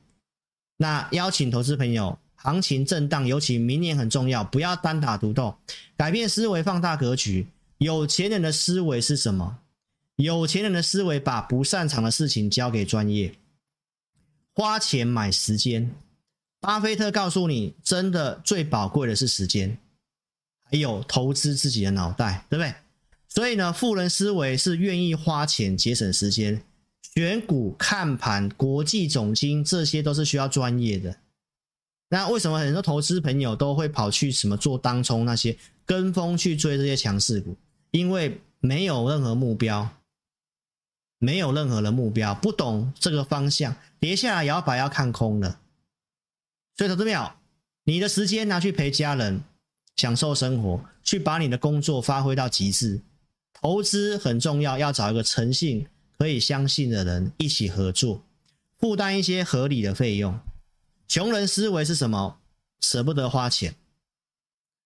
那邀请投资朋友，行情震荡，尤其明年很重要，不要单打独斗，改变思维，放大格局。有钱人的思维是什么？有钱人的思维，把不擅长的事情交给专业，花钱买时间。巴菲特告诉你，真的最宝贵的是时间，还有投资自己的脑袋，对不对？所以呢，富人思维是愿意花钱节省时间，选股、看盘、国际总经，这些都是需要专业的。那为什么很多投资朋友都会跑去什么做当冲那些，跟风去追这些强势股？因为没有任何目标。没有任何的目标，不懂这个方向，跌下来摇摆要看空了。所以，投资朋友，你的时间拿去陪家人，享受生活，去把你的工作发挥到极致。投资很重要，要找一个诚信、可以相信的人一起合作，负担一些合理的费用。穷人思维是什么？舍不得花钱，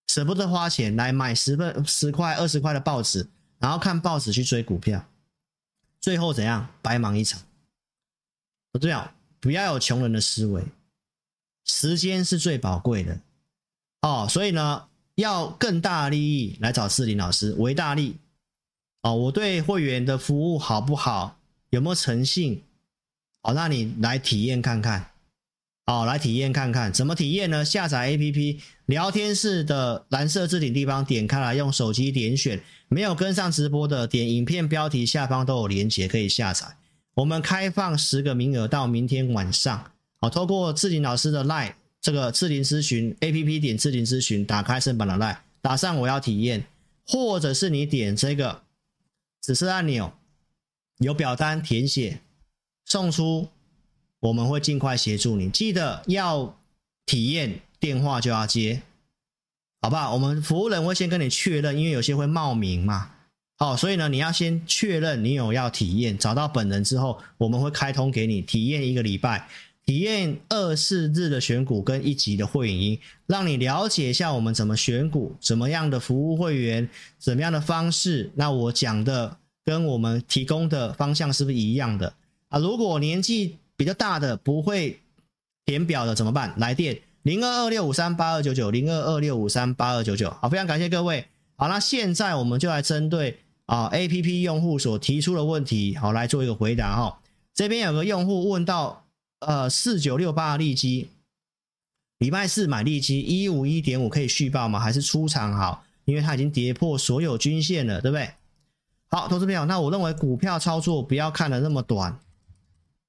舍不得花钱来买十份、十块、二十块的报纸，然后看报纸去追股票。最后怎样？白忙一场。不对啊，不要有穷人的思维。时间是最宝贵的哦，所以呢，要更大利益来找志霖老师，为大利哦。我对会员的服务好不好？有没有诚信？好，那你来体验看看。好，来体验看看，怎么体验呢？下载 APP，聊天室的蓝色置顶地方点开来，用手机点选。没有跟上直播的，点影片标题下方都有连结可以下载。我们开放十个名额到明天晚上，哦，透过志霖老师的 LINE 这个志霖咨询 APP 点志霖咨询，打开正版的 LINE，打上我要体验，或者是你点这个指示按钮，有表单填写，送出，我们会尽快协助你。记得要体验，电话就要接，好吧？我们服务人会先跟你确认，因为有些会冒名嘛。好，所以呢，你要先确认你有要体验，找到本人之后，我们会开通给你体验一个礼拜，体验二四日的选股跟一级的会员音，让你了解一下我们怎么选股，怎么样的服务会员，怎么样的方式。那我讲的跟我们提供的方向是不是一样的啊？如果年纪比较大的不会填表的怎么办？来电零二二六五三八二九九零二二六五三八二九九。好，非常感谢各位。好，那现在我们就来针对。啊，APP 用户所提出的问题，好，来做一个回答哈。这边有个用户问到，呃，四九六八的利基，礼拜四买利基一五一点五可以续报吗？还是出场好？因为它已经跌破所有均线了，对不对？好，投资朋友，那我认为股票操作不要看的那么短，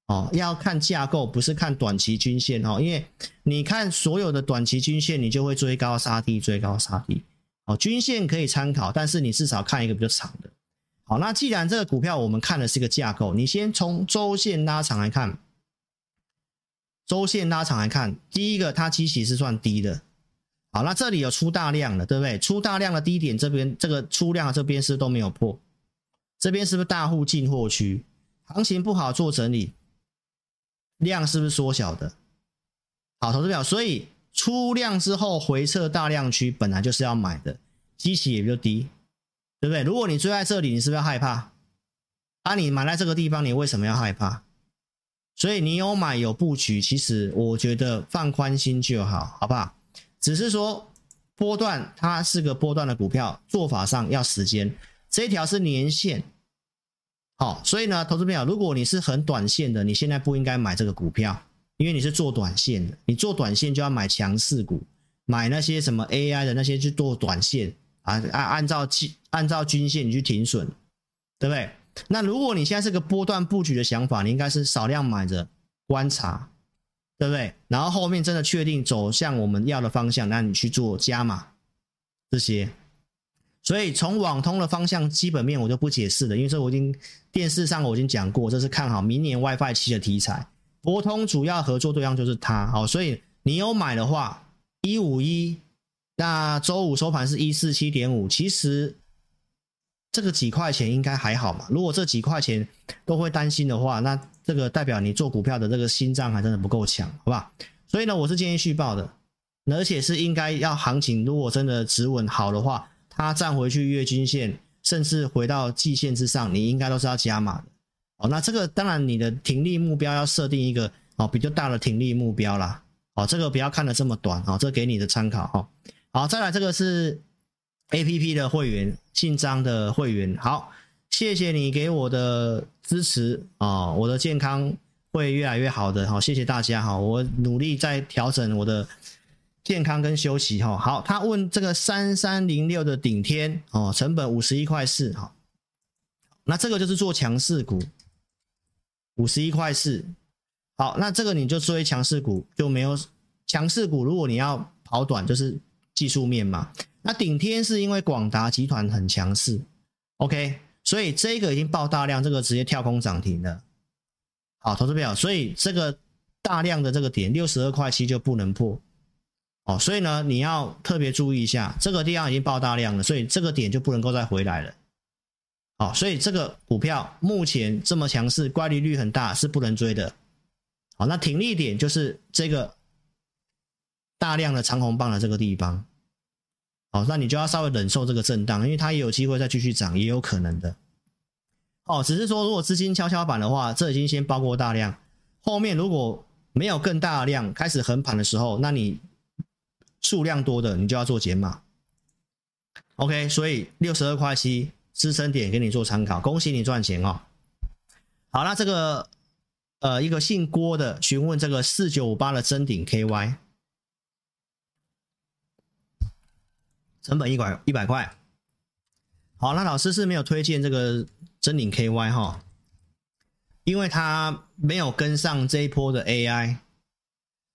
哦，要看架构，不是看短期均线哦，因为你看所有的短期均线，你就会追高杀低，追高杀低。哦，均线可以参考，但是你至少看一个比较长的。好，那既然这个股票我们看的是一个架构，你先从周线拉长来看。周线拉长来看，第一个它基期是算低的。好，那这里有出大量的，对不对？出大量的低点这边，这个出量这边是都没有破？这边是不是大户进货区？行情不好做整理，量是不是缩小的？好，投资表，所以。出量之后回撤大量区本来就是要买的，基期也比较低，对不对？如果你追在这里，你是不是要害怕？啊，你买在这个地方，你为什么要害怕？所以你有买有布局，其实我觉得放宽心就好，好不好？只是说波段它是个波段的股票，做法上要时间。这一条是年线，好，所以呢，投资朋友，如果你是很短线的，你现在不应该买这个股票。因为你是做短线的，你做短线就要买强势股，买那些什么 AI 的那些去做短线啊，按按照均按照均线你去停损，对不对？那如果你现在是个波段布局的想法，你应该是少量买着观察，对不对？然后后面真的确定走向我们要的方向，那你去做加码这些。所以从网通的方向基本面我就不解释了，因为这我已经电视上我已经讲过，这是看好明年 WiFi 七的题材。博通主要合作对象就是它，好，所以你有买的话，一五一，那周五收盘是一四七点五，其实这个几块钱应该还好嘛。如果这几块钱都会担心的话，那这个代表你做股票的这个心脏还真的不够强，好吧？所以呢，我是建议续报的，而且是应该要行情如果真的止稳好的话，它站回去月均线，甚至回到季线之上，你应该都是要加码的。哦，那这个当然，你的停利目标要设定一个哦比较大的停利目标啦。哦，这个不要看得这么短哦，这给你的参考哈。好，再来这个是 APP 的会员，姓张的会员。好，谢谢你给我的支持啊，我的健康会越来越好的。好，谢谢大家哈，我努力在调整我的健康跟休息哈。好，他问这个三三零六的顶天哦，成本五十一块四，好，那这个就是做强势股。五十一块四，好，那这个你就追强势股就没有强势股。如果你要跑短，就是技术面嘛。那顶天是因为广达集团很强势，OK，所以这个已经爆大量，这个直接跳空涨停了。好，投资票，所以这个大量的这个点六十二块七就不能破，哦，所以呢你要特别注意一下，这个地方已经爆大量了，所以这个点就不能够再回来了。好，所以这个股票目前这么强势，乖离率很大，是不能追的。好，那停利点就是这个大量的长红棒的这个地方。好，那你就要稍微忍受这个震荡，因为它也有机会再继续涨，也有可能的。哦，只是说如果资金跷跷板的话，这已经先包过大量，后面如果没有更大量开始横盘的时候，那你数量多的你就要做减码。OK，所以六十二块七。支撑点给你做参考，恭喜你赚钱哦。好，那这个呃，一个姓郭的询问这个四九五八的真顶 KY，成本一百一百块。好，那老师是没有推荐这个臻鼎 KY 哈，因为它没有跟上这一波的 AI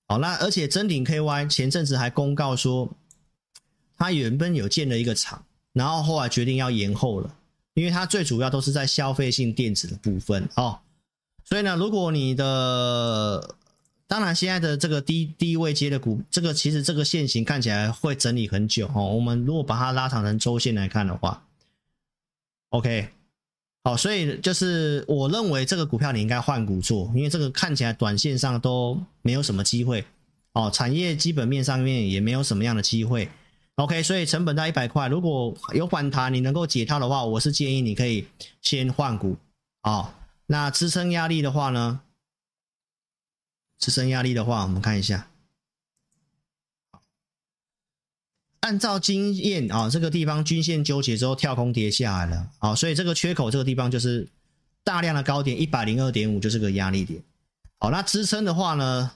好，那而且臻鼎 KY 前阵子还公告说，他原本有建了一个厂，然后后来决定要延后了，因为它最主要都是在消费性电子的部分哦。所以呢，如果你的当然现在的这个低低位阶的股，这个其实这个线型看起来会整理很久哦。我们如果把它拉长成周线来看的话，OK。好，所以就是我认为这个股票你应该换股做，因为这个看起来短线上都没有什么机会哦，产业基本面上面也没有什么样的机会。OK，所以成本在一百块，如果有反弹你能够解套的话，我是建议你可以先换股啊、哦。那支撑压力的话呢？支撑压力的话，我们看一下。按照经验啊，这个地方均线纠结之后跳空跌下来了啊，所以这个缺口这个地方就是大量的高点一百零二点五，就是个压力点。好，那支撑的话呢，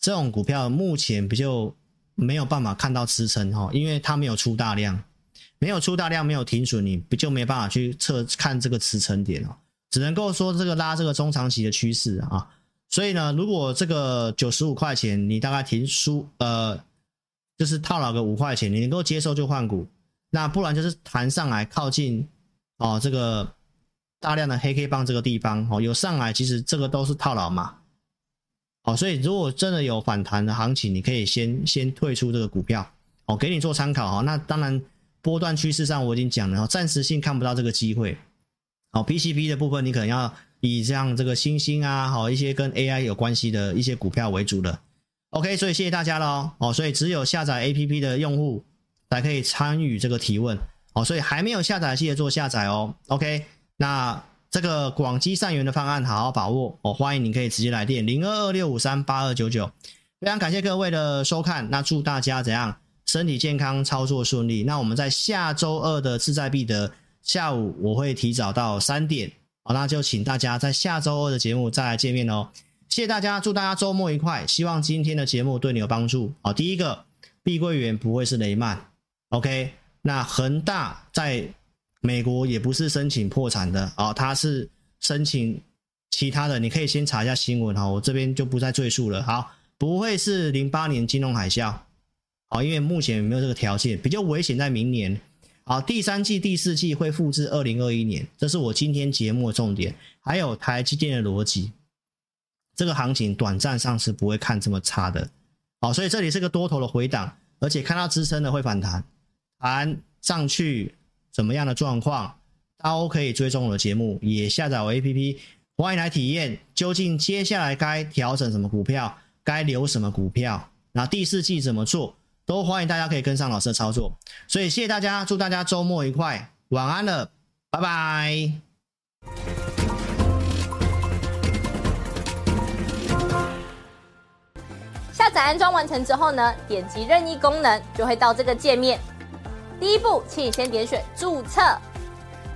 这种股票目前不就没有办法看到支撑哈，因为它没有出大量，没有出大量，没有停损，你不就没办法去测看这个支撑点哦，只能够说这个拉这个中长期的趋势啊。所以呢，如果这个九十五块钱你大概停输呃。就是套牢个五块钱，你能够接受就换股，那不然就是弹上来靠近哦这个大量的黑 K 棒这个地方哦有上来，其实这个都是套牢嘛，哦，所以如果真的有反弹的行情，你可以先先退出这个股票哦，给你做参考哈。那当然波段趋势上我已经讲了，暂时性看不到这个机会。哦，P C P 的部分你可能要以像这个欣兴啊，好一些跟 AI 有关系的一些股票为主的。OK，所以谢谢大家喽。哦，所以只有下载 APP 的用户才可以参与这个提问。哦，所以还没有下载记得做下载哦。OK，那这个广积善缘的方案好好把握哦。欢迎你可以直接来电零二二六五三八二九九。非常感谢各位的收看，那祝大家怎样身体健康，操作顺利。那我们在下周二的志在必得下午我会提早到三点，好，那就请大家在下周二的节目再来见面哦。谢谢大家，祝大家周末愉快。希望今天的节目对你有帮助。好，第一个，碧桂园不会是雷曼，OK？那恒大在美国也不是申请破产的啊，它是申请其他的。你可以先查一下新闻哈，我这边就不再赘述了。好，不会是零八年金融海啸，好，因为目前没有这个条件，比较危险在明年。好，第三季、第四季会复制二零二一年，这是我今天节目的重点。还有台积电的逻辑。这个行情短暂上是不会看这么差的，好，所以这里是个多头的回档，而且看到支撑的会反弹，弹上去怎么样的状况，都可以追踪我的节目，也下载我 APP，欢迎来体验，究竟接下来该调整什么股票，该留什么股票，那第四季怎么做，都欢迎大家可以跟上老师的操作，所以谢谢大家，祝大家周末愉快，晚安了，拜拜。下载安装完成之后呢，点击任意功能就会到这个界面。第一步，请你先点选注册。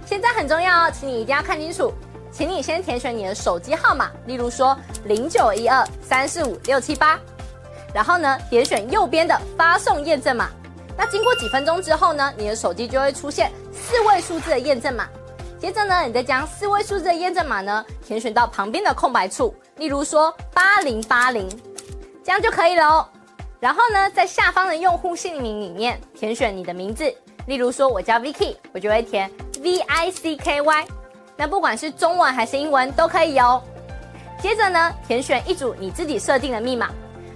现在很重要哦，请你一定要看清楚。请你先填选你的手机号码，例如说零九一二三四五六七八，然后呢，点选右边的发送验证码。那经过几分钟之后呢，你的手机就会出现四位数字的验证码。接着呢，你再将四位数字的验证码呢填选到旁边的空白处，例如说八零八零。这样就可以了哦。然后呢，在下方的用户姓名里面填选你的名字，例如说我叫 Vicky，我就会填 V I C K Y。那不管是中文还是英文都可以哦。接着呢，填选一组你自己设定的密码，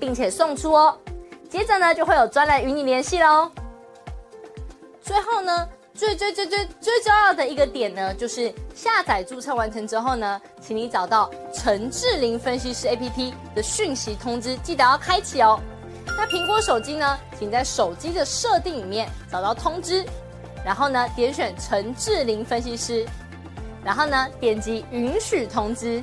并且送出哦。接着呢就会有专人与你联系喽。最后呢，最最最最最重要的一个点呢，就是下载注册完成之后呢，请你找到陈志玲分析师 APP 的讯息通知，记得要开启哦。那苹果手机呢，请在手机的设定里面找到通知，然后呢点选陈志玲分析师，然后呢点击允许通知。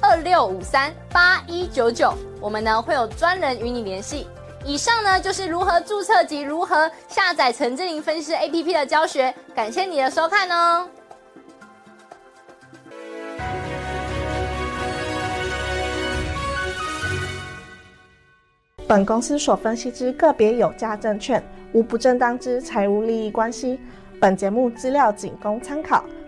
二六五三八一九九，我们呢会有专人与你联系。以上呢就是如何注册及如何下载陈志玲分析 APP 的教学，感谢你的收看哦。本公司所分析之个别有价证券，无不正当之财务利益关系。本节目资料仅供参考，